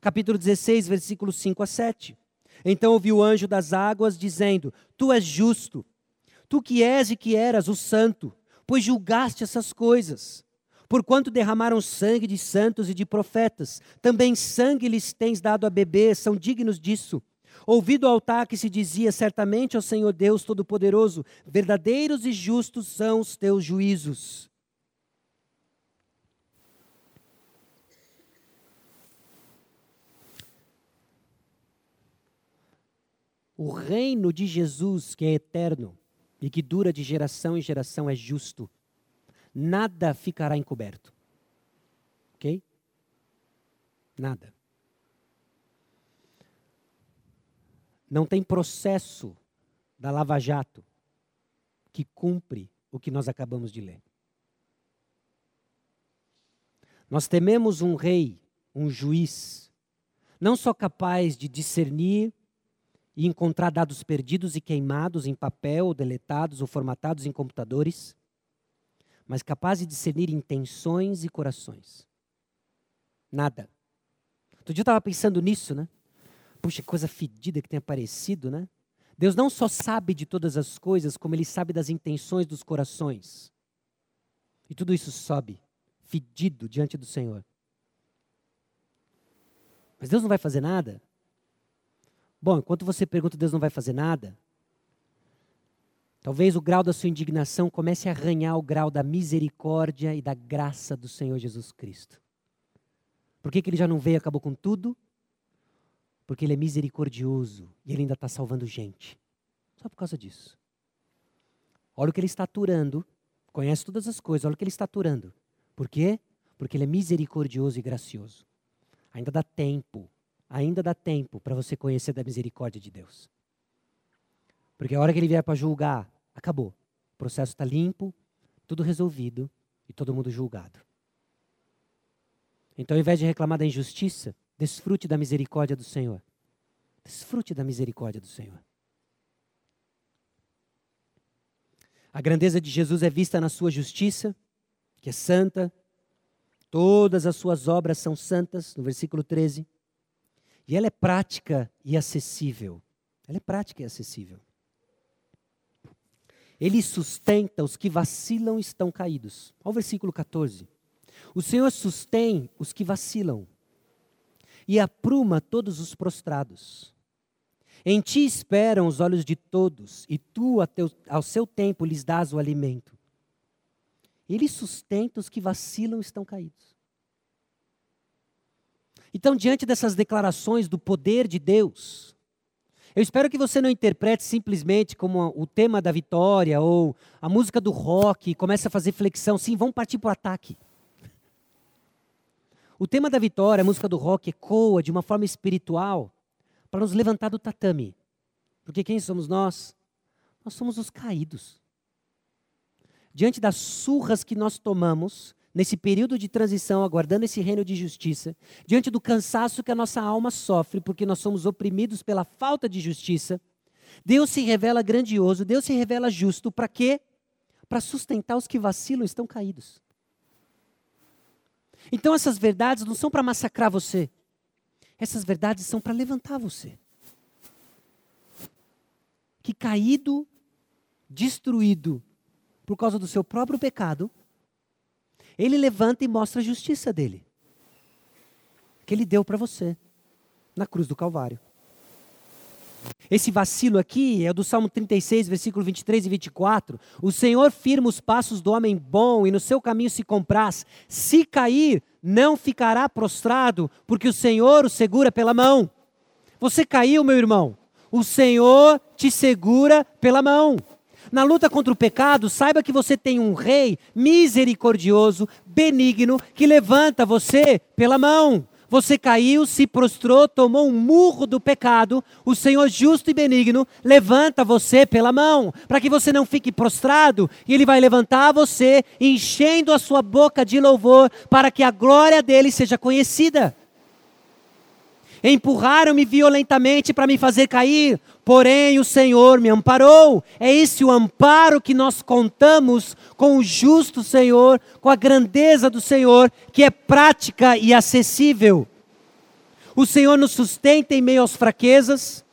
S1: Capítulo 16, versículos 5 a 7. Então ouviu o anjo das águas dizendo: Tu és justo, tu que és e que eras o santo, pois julgaste essas coisas. Porquanto derramaram sangue de santos e de profetas, também sangue lhes tens dado a beber, são dignos disso. Ouvido o altar que se dizia certamente ao Senhor Deus Todo-Poderoso: verdadeiros e justos são os teus juízos. O reino de Jesus, que é eterno e que dura de geração em geração, é justo. Nada ficará encoberto. Ok? Nada. Não tem processo da Lava Jato que cumpre o que nós acabamos de ler. Nós tememos um rei, um juiz, não só capaz de discernir e encontrar dados perdidos e queimados em papel, ou deletados ou formatados em computadores, mas capaz de discernir intenções e corações. Nada. Outro dia eu estava pensando nisso, né? Puxa, que coisa fedida que tem aparecido, né? Deus não só sabe de todas as coisas, como Ele sabe das intenções dos corações. E tudo isso sobe, fedido, diante do Senhor. Mas Deus não vai fazer nada? Bom, enquanto você pergunta, Deus não vai fazer nada. Talvez o grau da sua indignação comece a arranhar o grau da misericórdia e da graça do Senhor Jesus Cristo. Por que, que ele já não veio e acabou com tudo? Porque Ele é misericordioso e Ele ainda está salvando gente. Só por causa disso. Olha o que Ele está aturando. Conhece todas as coisas, olha o que Ele está aturando. Por quê? Porque Ele é misericordioso e gracioso. Ainda dá tempo, ainda dá tempo para você conhecer da misericórdia de Deus. Porque a hora que Ele vier para julgar, acabou. O processo está limpo, tudo resolvido e todo mundo julgado. Então, ao invés de reclamar da injustiça, desfrute da misericórdia do Senhor. Desfrute da misericórdia do Senhor. A grandeza de Jesus é vista na sua justiça, que é santa. Todas as suas obras são santas, no versículo 13. E ela é prática e acessível. Ela é prática e acessível. Ele sustenta os que vacilam e estão caídos. Olha o versículo 14. O Senhor sustém os que vacilam e apruma todos os prostrados. Em ti esperam os olhos de todos, e tu, ao seu tempo, lhes dás o alimento. Ele sustenta os que vacilam e estão caídos. Então, diante dessas declarações do poder de Deus, eu espero que você não interprete simplesmente como o tema da vitória ou a música do rock comece a fazer flexão. Sim, vamos partir para o ataque. O tema da vitória, a música do rock, ecoa de uma forma espiritual para nos levantar do tatame. Porque quem somos nós? Nós somos os caídos. Diante das surras que nós tomamos, nesse período de transição, aguardando esse reino de justiça, diante do cansaço que a nossa alma sofre, porque nós somos oprimidos pela falta de justiça, Deus se revela grandioso, Deus se revela justo, para quê? Para sustentar os que vacilam e estão caídos. Então essas verdades não são para massacrar você, essas verdades são para levantar você. Que caído, destruído por causa do seu próprio pecado, ele levanta e mostra a justiça dele. Que ele deu para você na cruz do Calvário. Esse vacilo aqui é do Salmo 36, versículo 23 e 24. O Senhor firma os passos do homem bom e no seu caminho se compraz. Se cair, não ficará prostrado, porque o Senhor o segura pela mão. Você caiu, meu irmão. O Senhor te segura pela mão. Na luta contra o pecado, saiba que você tem um rei misericordioso, benigno, que levanta você pela mão. Você caiu, se prostrou, tomou um murro do pecado. O Senhor justo e benigno levanta você pela mão, para que você não fique prostrado, e Ele vai levantar você, enchendo a sua boca de louvor, para que a glória dele seja conhecida. Empurraram-me violentamente para me fazer cair, porém o Senhor me amparou. É esse o amparo que nós contamos com o justo Senhor, com a grandeza do Senhor, que é prática e acessível. O Senhor nos sustenta em meio às fraquezas.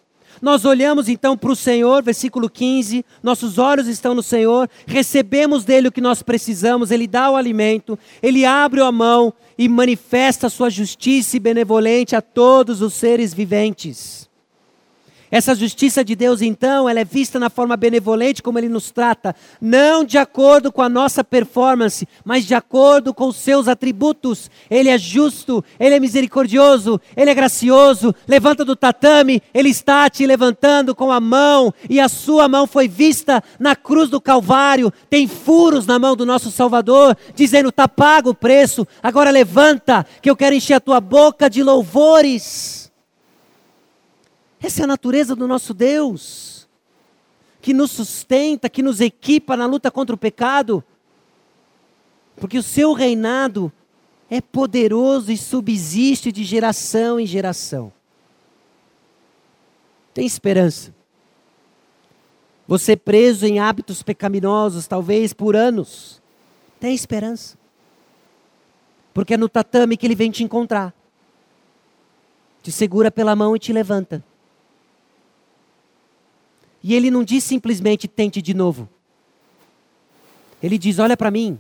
S1: Nós olhamos então para o Senhor, versículo 15, nossos olhos estão no Senhor, recebemos dele o que nós precisamos, ele dá o alimento, ele abre a mão e manifesta a sua justiça e benevolente a todos os seres viventes. Essa justiça de Deus, então, ela é vista na forma benevolente como Ele nos trata, não de acordo com a nossa performance, mas de acordo com os seus atributos. Ele é justo, Ele é misericordioso, Ele é gracioso, levanta do tatame, Ele está te levantando com a mão, e a sua mão foi vista na cruz do Calvário. Tem furos na mão do nosso Salvador, dizendo: está pago o preço, agora levanta, que eu quero encher a tua boca de louvores. Essa é a natureza do nosso Deus, que nos sustenta, que nos equipa na luta contra o pecado, porque o seu reinado é poderoso e subsiste de geração em geração. Tem esperança. Você preso em hábitos pecaminosos, talvez por anos, tem esperança. Porque é no tatame que ele vem te encontrar. Te segura pela mão e te levanta. E ele não diz simplesmente tente de novo. Ele diz: Olha para mim.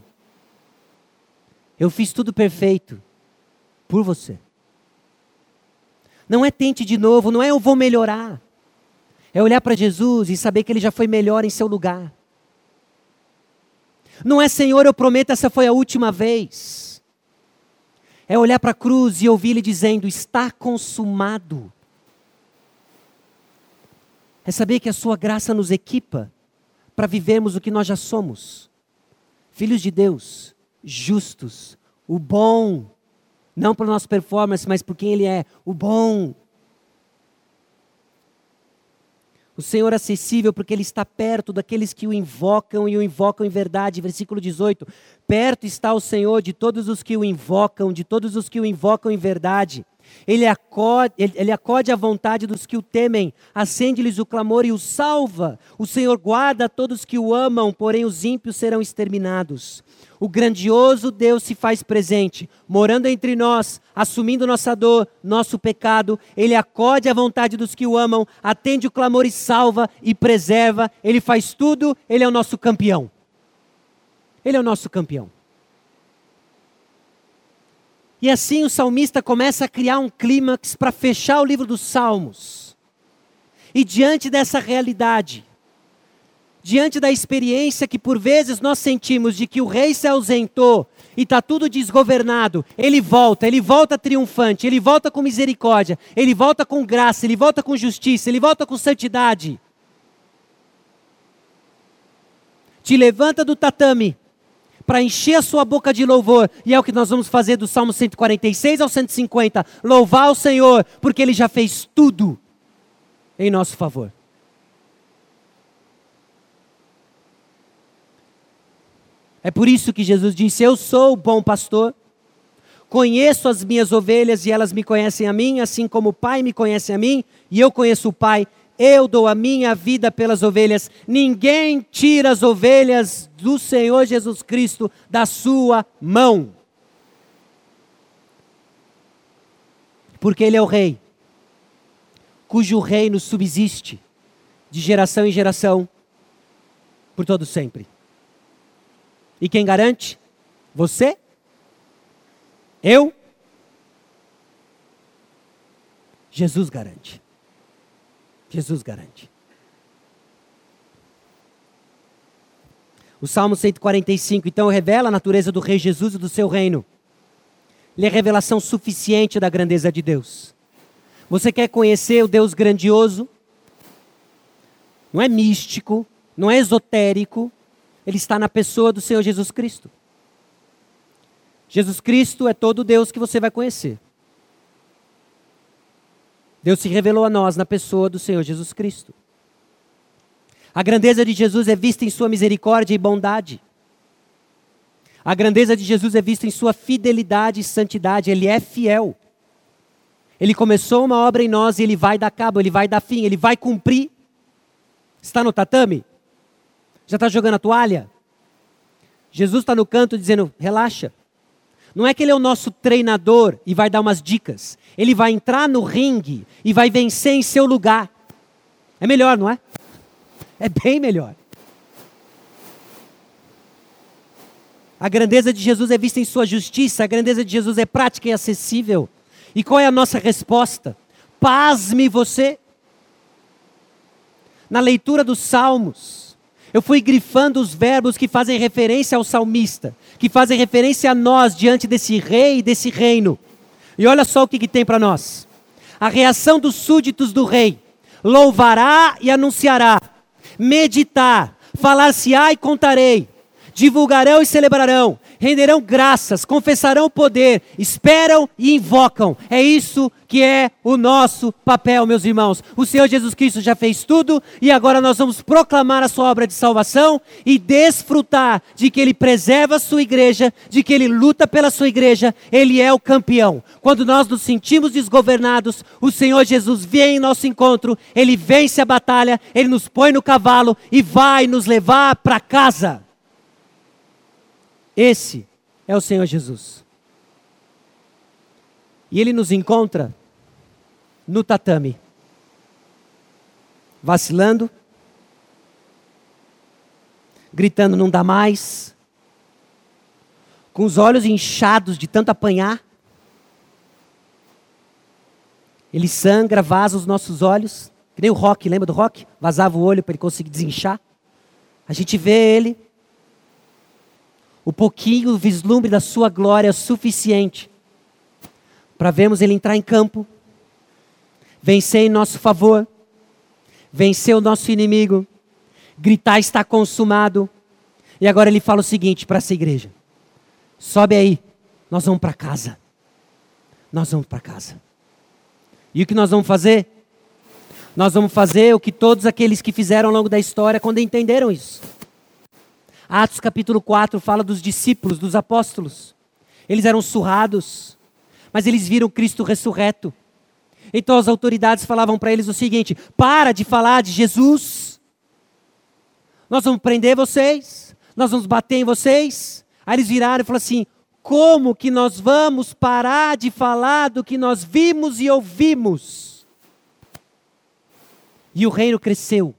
S1: Eu fiz tudo perfeito por você. Não é tente de novo, não é eu vou melhorar. É olhar para Jesus e saber que ele já foi melhor em seu lugar. Não é Senhor, eu prometo, essa foi a última vez. É olhar para a cruz e ouvir ele dizendo: Está consumado. É saber que a Sua graça nos equipa para vivermos o que nós já somos. Filhos de Deus, justos, o bom, não pela nossa performance, mas por quem Ele é, o bom. O Senhor é acessível porque Ele está perto daqueles que o invocam e o invocam em verdade. Versículo 18: Perto está o Senhor de todos os que o invocam, de todos os que o invocam em verdade. Ele acode, ele acode à vontade dos que o temem, acende-lhes o clamor e o salva. O Senhor guarda todos que o amam, porém os ímpios serão exterminados. O grandioso Deus se faz presente, morando entre nós, assumindo nossa dor, nosso pecado. Ele acode à vontade dos que o amam, atende o clamor e salva e preserva. Ele faz tudo, ele é o nosso campeão. Ele é o nosso campeão. E assim o salmista começa a criar um clímax para fechar o livro dos Salmos. E diante dessa realidade, diante da experiência que por vezes nós sentimos de que o rei se ausentou e está tudo desgovernado, ele volta, ele volta triunfante, ele volta com misericórdia, ele volta com graça, ele volta com justiça, ele volta com santidade. Te levanta do tatame para encher a sua boca de louvor. E é o que nós vamos fazer do Salmo 146 ao 150. Louvar o Senhor, porque Ele já fez tudo em nosso favor. É por isso que Jesus disse: Eu sou o bom pastor, conheço as minhas ovelhas e elas me conhecem a mim, assim como o Pai me conhece a mim e eu conheço o Pai eu dou a minha vida pelas ovelhas. Ninguém tira as ovelhas do Senhor Jesus Cristo da sua mão. Porque Ele é o Rei, cujo reino subsiste de geração em geração, por todo sempre. E quem garante? Você? Eu? Jesus garante. Jesus garante. O Salmo 145, então, revela a natureza do Rei Jesus e do seu reino. Ele é revelação suficiente da grandeza de Deus. Você quer conhecer o Deus grandioso? Não é místico, não é esotérico, ele está na pessoa do Senhor Jesus Cristo. Jesus Cristo é todo Deus que você vai conhecer. Deus se revelou a nós na pessoa do Senhor Jesus Cristo. A grandeza de Jesus é vista em sua misericórdia e bondade. A grandeza de Jesus é vista em sua fidelidade e santidade. Ele é fiel. Ele começou uma obra em nós e ele vai dar cabo, ele vai dar fim, ele vai cumprir. Está no tatame? Já está jogando a toalha? Jesus está no canto dizendo: relaxa. Não é que ele é o nosso treinador e vai dar umas dicas. Ele vai entrar no ringue e vai vencer em seu lugar. É melhor, não é? É bem melhor. A grandeza de Jesus é vista em sua justiça, a grandeza de Jesus é prática e acessível. E qual é a nossa resposta? Pasme você. Na leitura dos Salmos, eu fui grifando os verbos que fazem referência ao salmista, que fazem referência a nós diante desse rei e desse reino. E olha só o que, que tem para nós: a reação dos súditos do rei: louvará e anunciará, meditar, falar-se-á e contarei, divulgarão e celebrarão, renderão graças, confessarão o poder, esperam e invocam. É isso que é o nosso papel, meus irmãos. O Senhor Jesus Cristo já fez tudo e agora nós vamos proclamar a sua obra de salvação e desfrutar de que ele preserva a sua igreja, de que ele luta pela sua igreja. Ele é o campeão. Quando nós nos sentimos desgovernados, o Senhor Jesus vem em nosso encontro, ele vence a batalha, ele nos põe no cavalo e vai nos levar para casa. Esse é o Senhor Jesus. E ele nos encontra no tatame, vacilando, gritando: não dá mais, com os olhos inchados de tanto apanhar. Ele sangra, vaza os nossos olhos, que nem o rock, lembra do rock? Vazava o olho para ele conseguir desinchar. A gente vê ele o pouquinho, o vislumbre da sua glória é suficiente para vermos ele entrar em campo, vencer em nosso favor, venceu o nosso inimigo, gritar está consumado. E agora ele fala o seguinte para essa igreja: sobe aí, nós vamos para casa. Nós vamos para casa. E o que nós vamos fazer? Nós vamos fazer o que todos aqueles que fizeram ao longo da história quando entenderam isso. Atos capítulo 4 fala dos discípulos, dos apóstolos. Eles eram surrados, mas eles viram Cristo ressurreto. Então as autoridades falavam para eles o seguinte: para de falar de Jesus. Nós vamos prender vocês, nós vamos bater em vocês. Aí eles viraram e falaram assim: como que nós vamos parar de falar do que nós vimos e ouvimos? E o reino cresceu.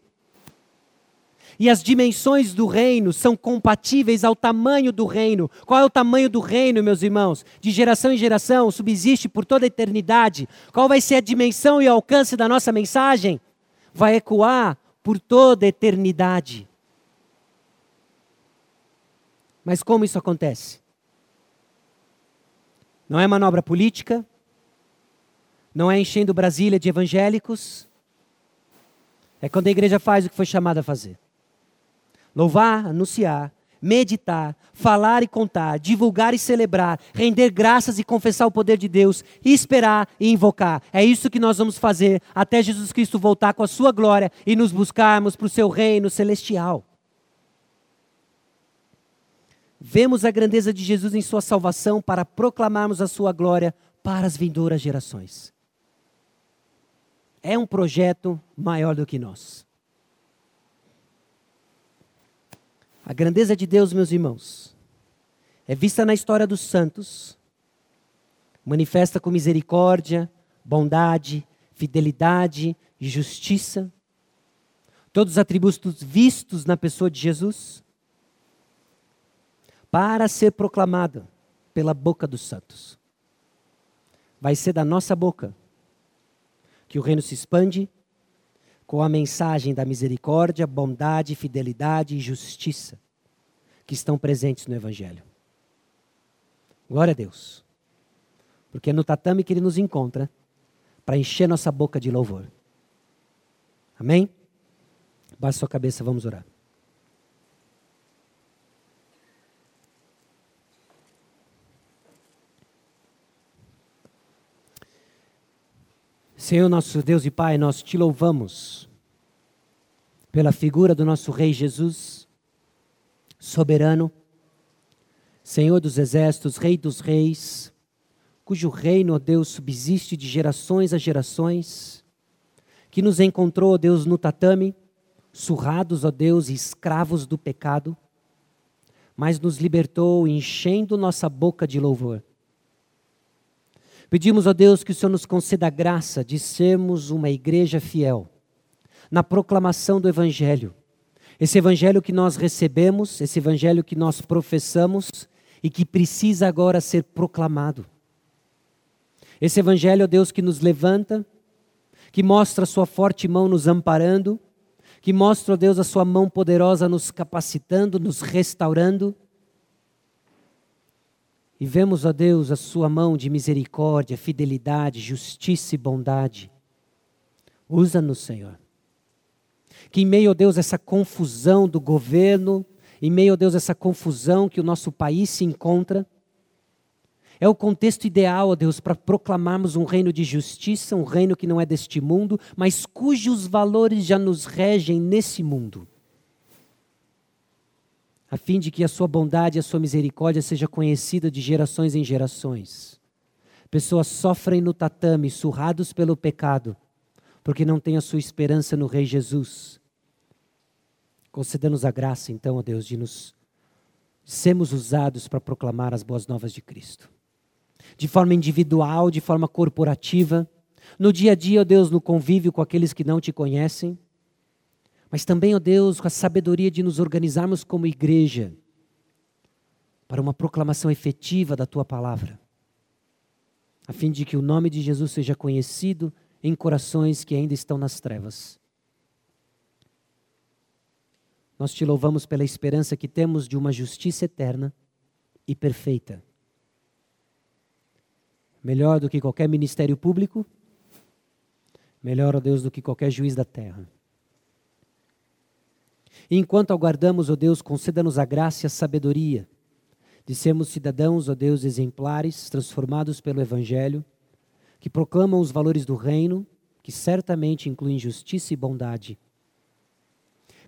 S1: E as dimensões do reino são compatíveis ao tamanho do reino. Qual é o tamanho do reino, meus irmãos? De geração em geração, subsiste por toda a eternidade. Qual vai ser a dimensão e o alcance da nossa mensagem? Vai ecoar por toda a eternidade. Mas como isso acontece? Não é manobra política, não é enchendo Brasília de evangélicos, é quando a igreja faz o que foi chamada a fazer. Louvar, anunciar, meditar, falar e contar, divulgar e celebrar, render graças e confessar o poder de Deus, esperar e invocar. É isso que nós vamos fazer até Jesus Cristo voltar com a sua glória e nos buscarmos para o seu reino celestial. Vemos a grandeza de Jesus em sua salvação para proclamarmos a sua glória para as vindouras gerações. É um projeto maior do que nós. A grandeza de Deus, meus irmãos, é vista na história dos santos, manifesta com misericórdia, bondade, fidelidade e justiça. Todos os atributos vistos na pessoa de Jesus, para ser proclamado pela boca dos santos. Vai ser da nossa boca que o reino se expande com a mensagem da misericórdia, bondade, fidelidade e justiça que estão presentes no Evangelho. Glória a Deus. Porque é no tatame que Ele nos encontra para encher nossa boca de louvor. Amém? Baixe sua cabeça, vamos orar. Senhor nosso Deus e Pai, nós te louvamos pela figura do nosso Rei Jesus, soberano, Senhor dos exércitos, Rei dos reis, cujo reino, ó Deus, subsiste de gerações a gerações, que nos encontrou, ó Deus, no tatame, surrados, ó Deus, escravos do pecado, mas nos libertou, enchendo nossa boca de louvor Pedimos a Deus que o Senhor nos conceda a graça de sermos uma igreja fiel na proclamação do Evangelho. Esse Evangelho que nós recebemos, esse Evangelho que nós professamos e que precisa agora ser proclamado. Esse Evangelho, ó Deus, que nos levanta, que mostra a Sua forte mão nos amparando, que mostra, ó Deus, a Sua mão poderosa nos capacitando, nos restaurando e vemos, ó Deus, a Sua mão de misericórdia, fidelidade, justiça e bondade. Usa-nos, Senhor. Que em meio, ó Deus, essa confusão do governo, em meio, ó Deus, essa confusão que o nosso país se encontra, é o contexto ideal, ó Deus, para proclamarmos um reino de justiça, um reino que não é deste mundo, mas cujos valores já nos regem nesse mundo a fim de que a sua bondade e a sua misericórdia seja conhecida de gerações em gerações. Pessoas sofrem no tatame, surrados pelo pecado, porque não têm a sua esperança no Rei Jesus. Conceda-nos a graça, então, ó Deus, de nos sermos usados para proclamar as boas novas de Cristo. De forma individual, de forma corporativa, no dia a dia, ó Deus, no convívio com aqueles que não te conhecem mas também, ó Deus, com a sabedoria de nos organizarmos como igreja para uma proclamação efetiva da tua palavra, a fim de que o nome de Jesus seja conhecido em corações que ainda estão nas trevas. Nós te louvamos pela esperança que temos de uma justiça eterna e perfeita. Melhor do que qualquer ministério público, melhor, ó Deus, do que qualquer juiz da terra. E enquanto aguardamos, ó Deus, conceda-nos a graça e a sabedoria de sermos cidadãos, ó Deus, exemplares, transformados pelo Evangelho, que proclamam os valores do reino, que certamente incluem justiça e bondade.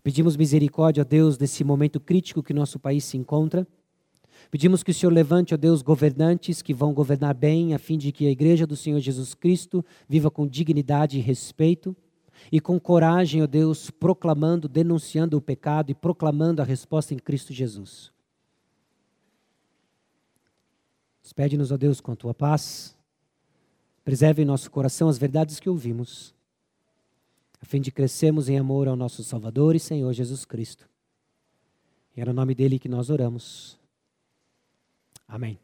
S1: Pedimos misericórdia, ó Deus, desse momento crítico que nosso país se encontra. Pedimos que o Senhor levante, ó Deus, governantes que vão governar bem, a fim de que a igreja do Senhor Jesus Cristo viva com dignidade e respeito e com coragem, ó Deus, proclamando, denunciando o pecado e proclamando a resposta em Cristo Jesus. Despede-nos, ó Deus, com a tua paz. Preserve em nosso coração as verdades que ouvimos, a fim de crescermos em amor ao nosso Salvador e Senhor Jesus Cristo. E é no nome dele que nós oramos. Amém.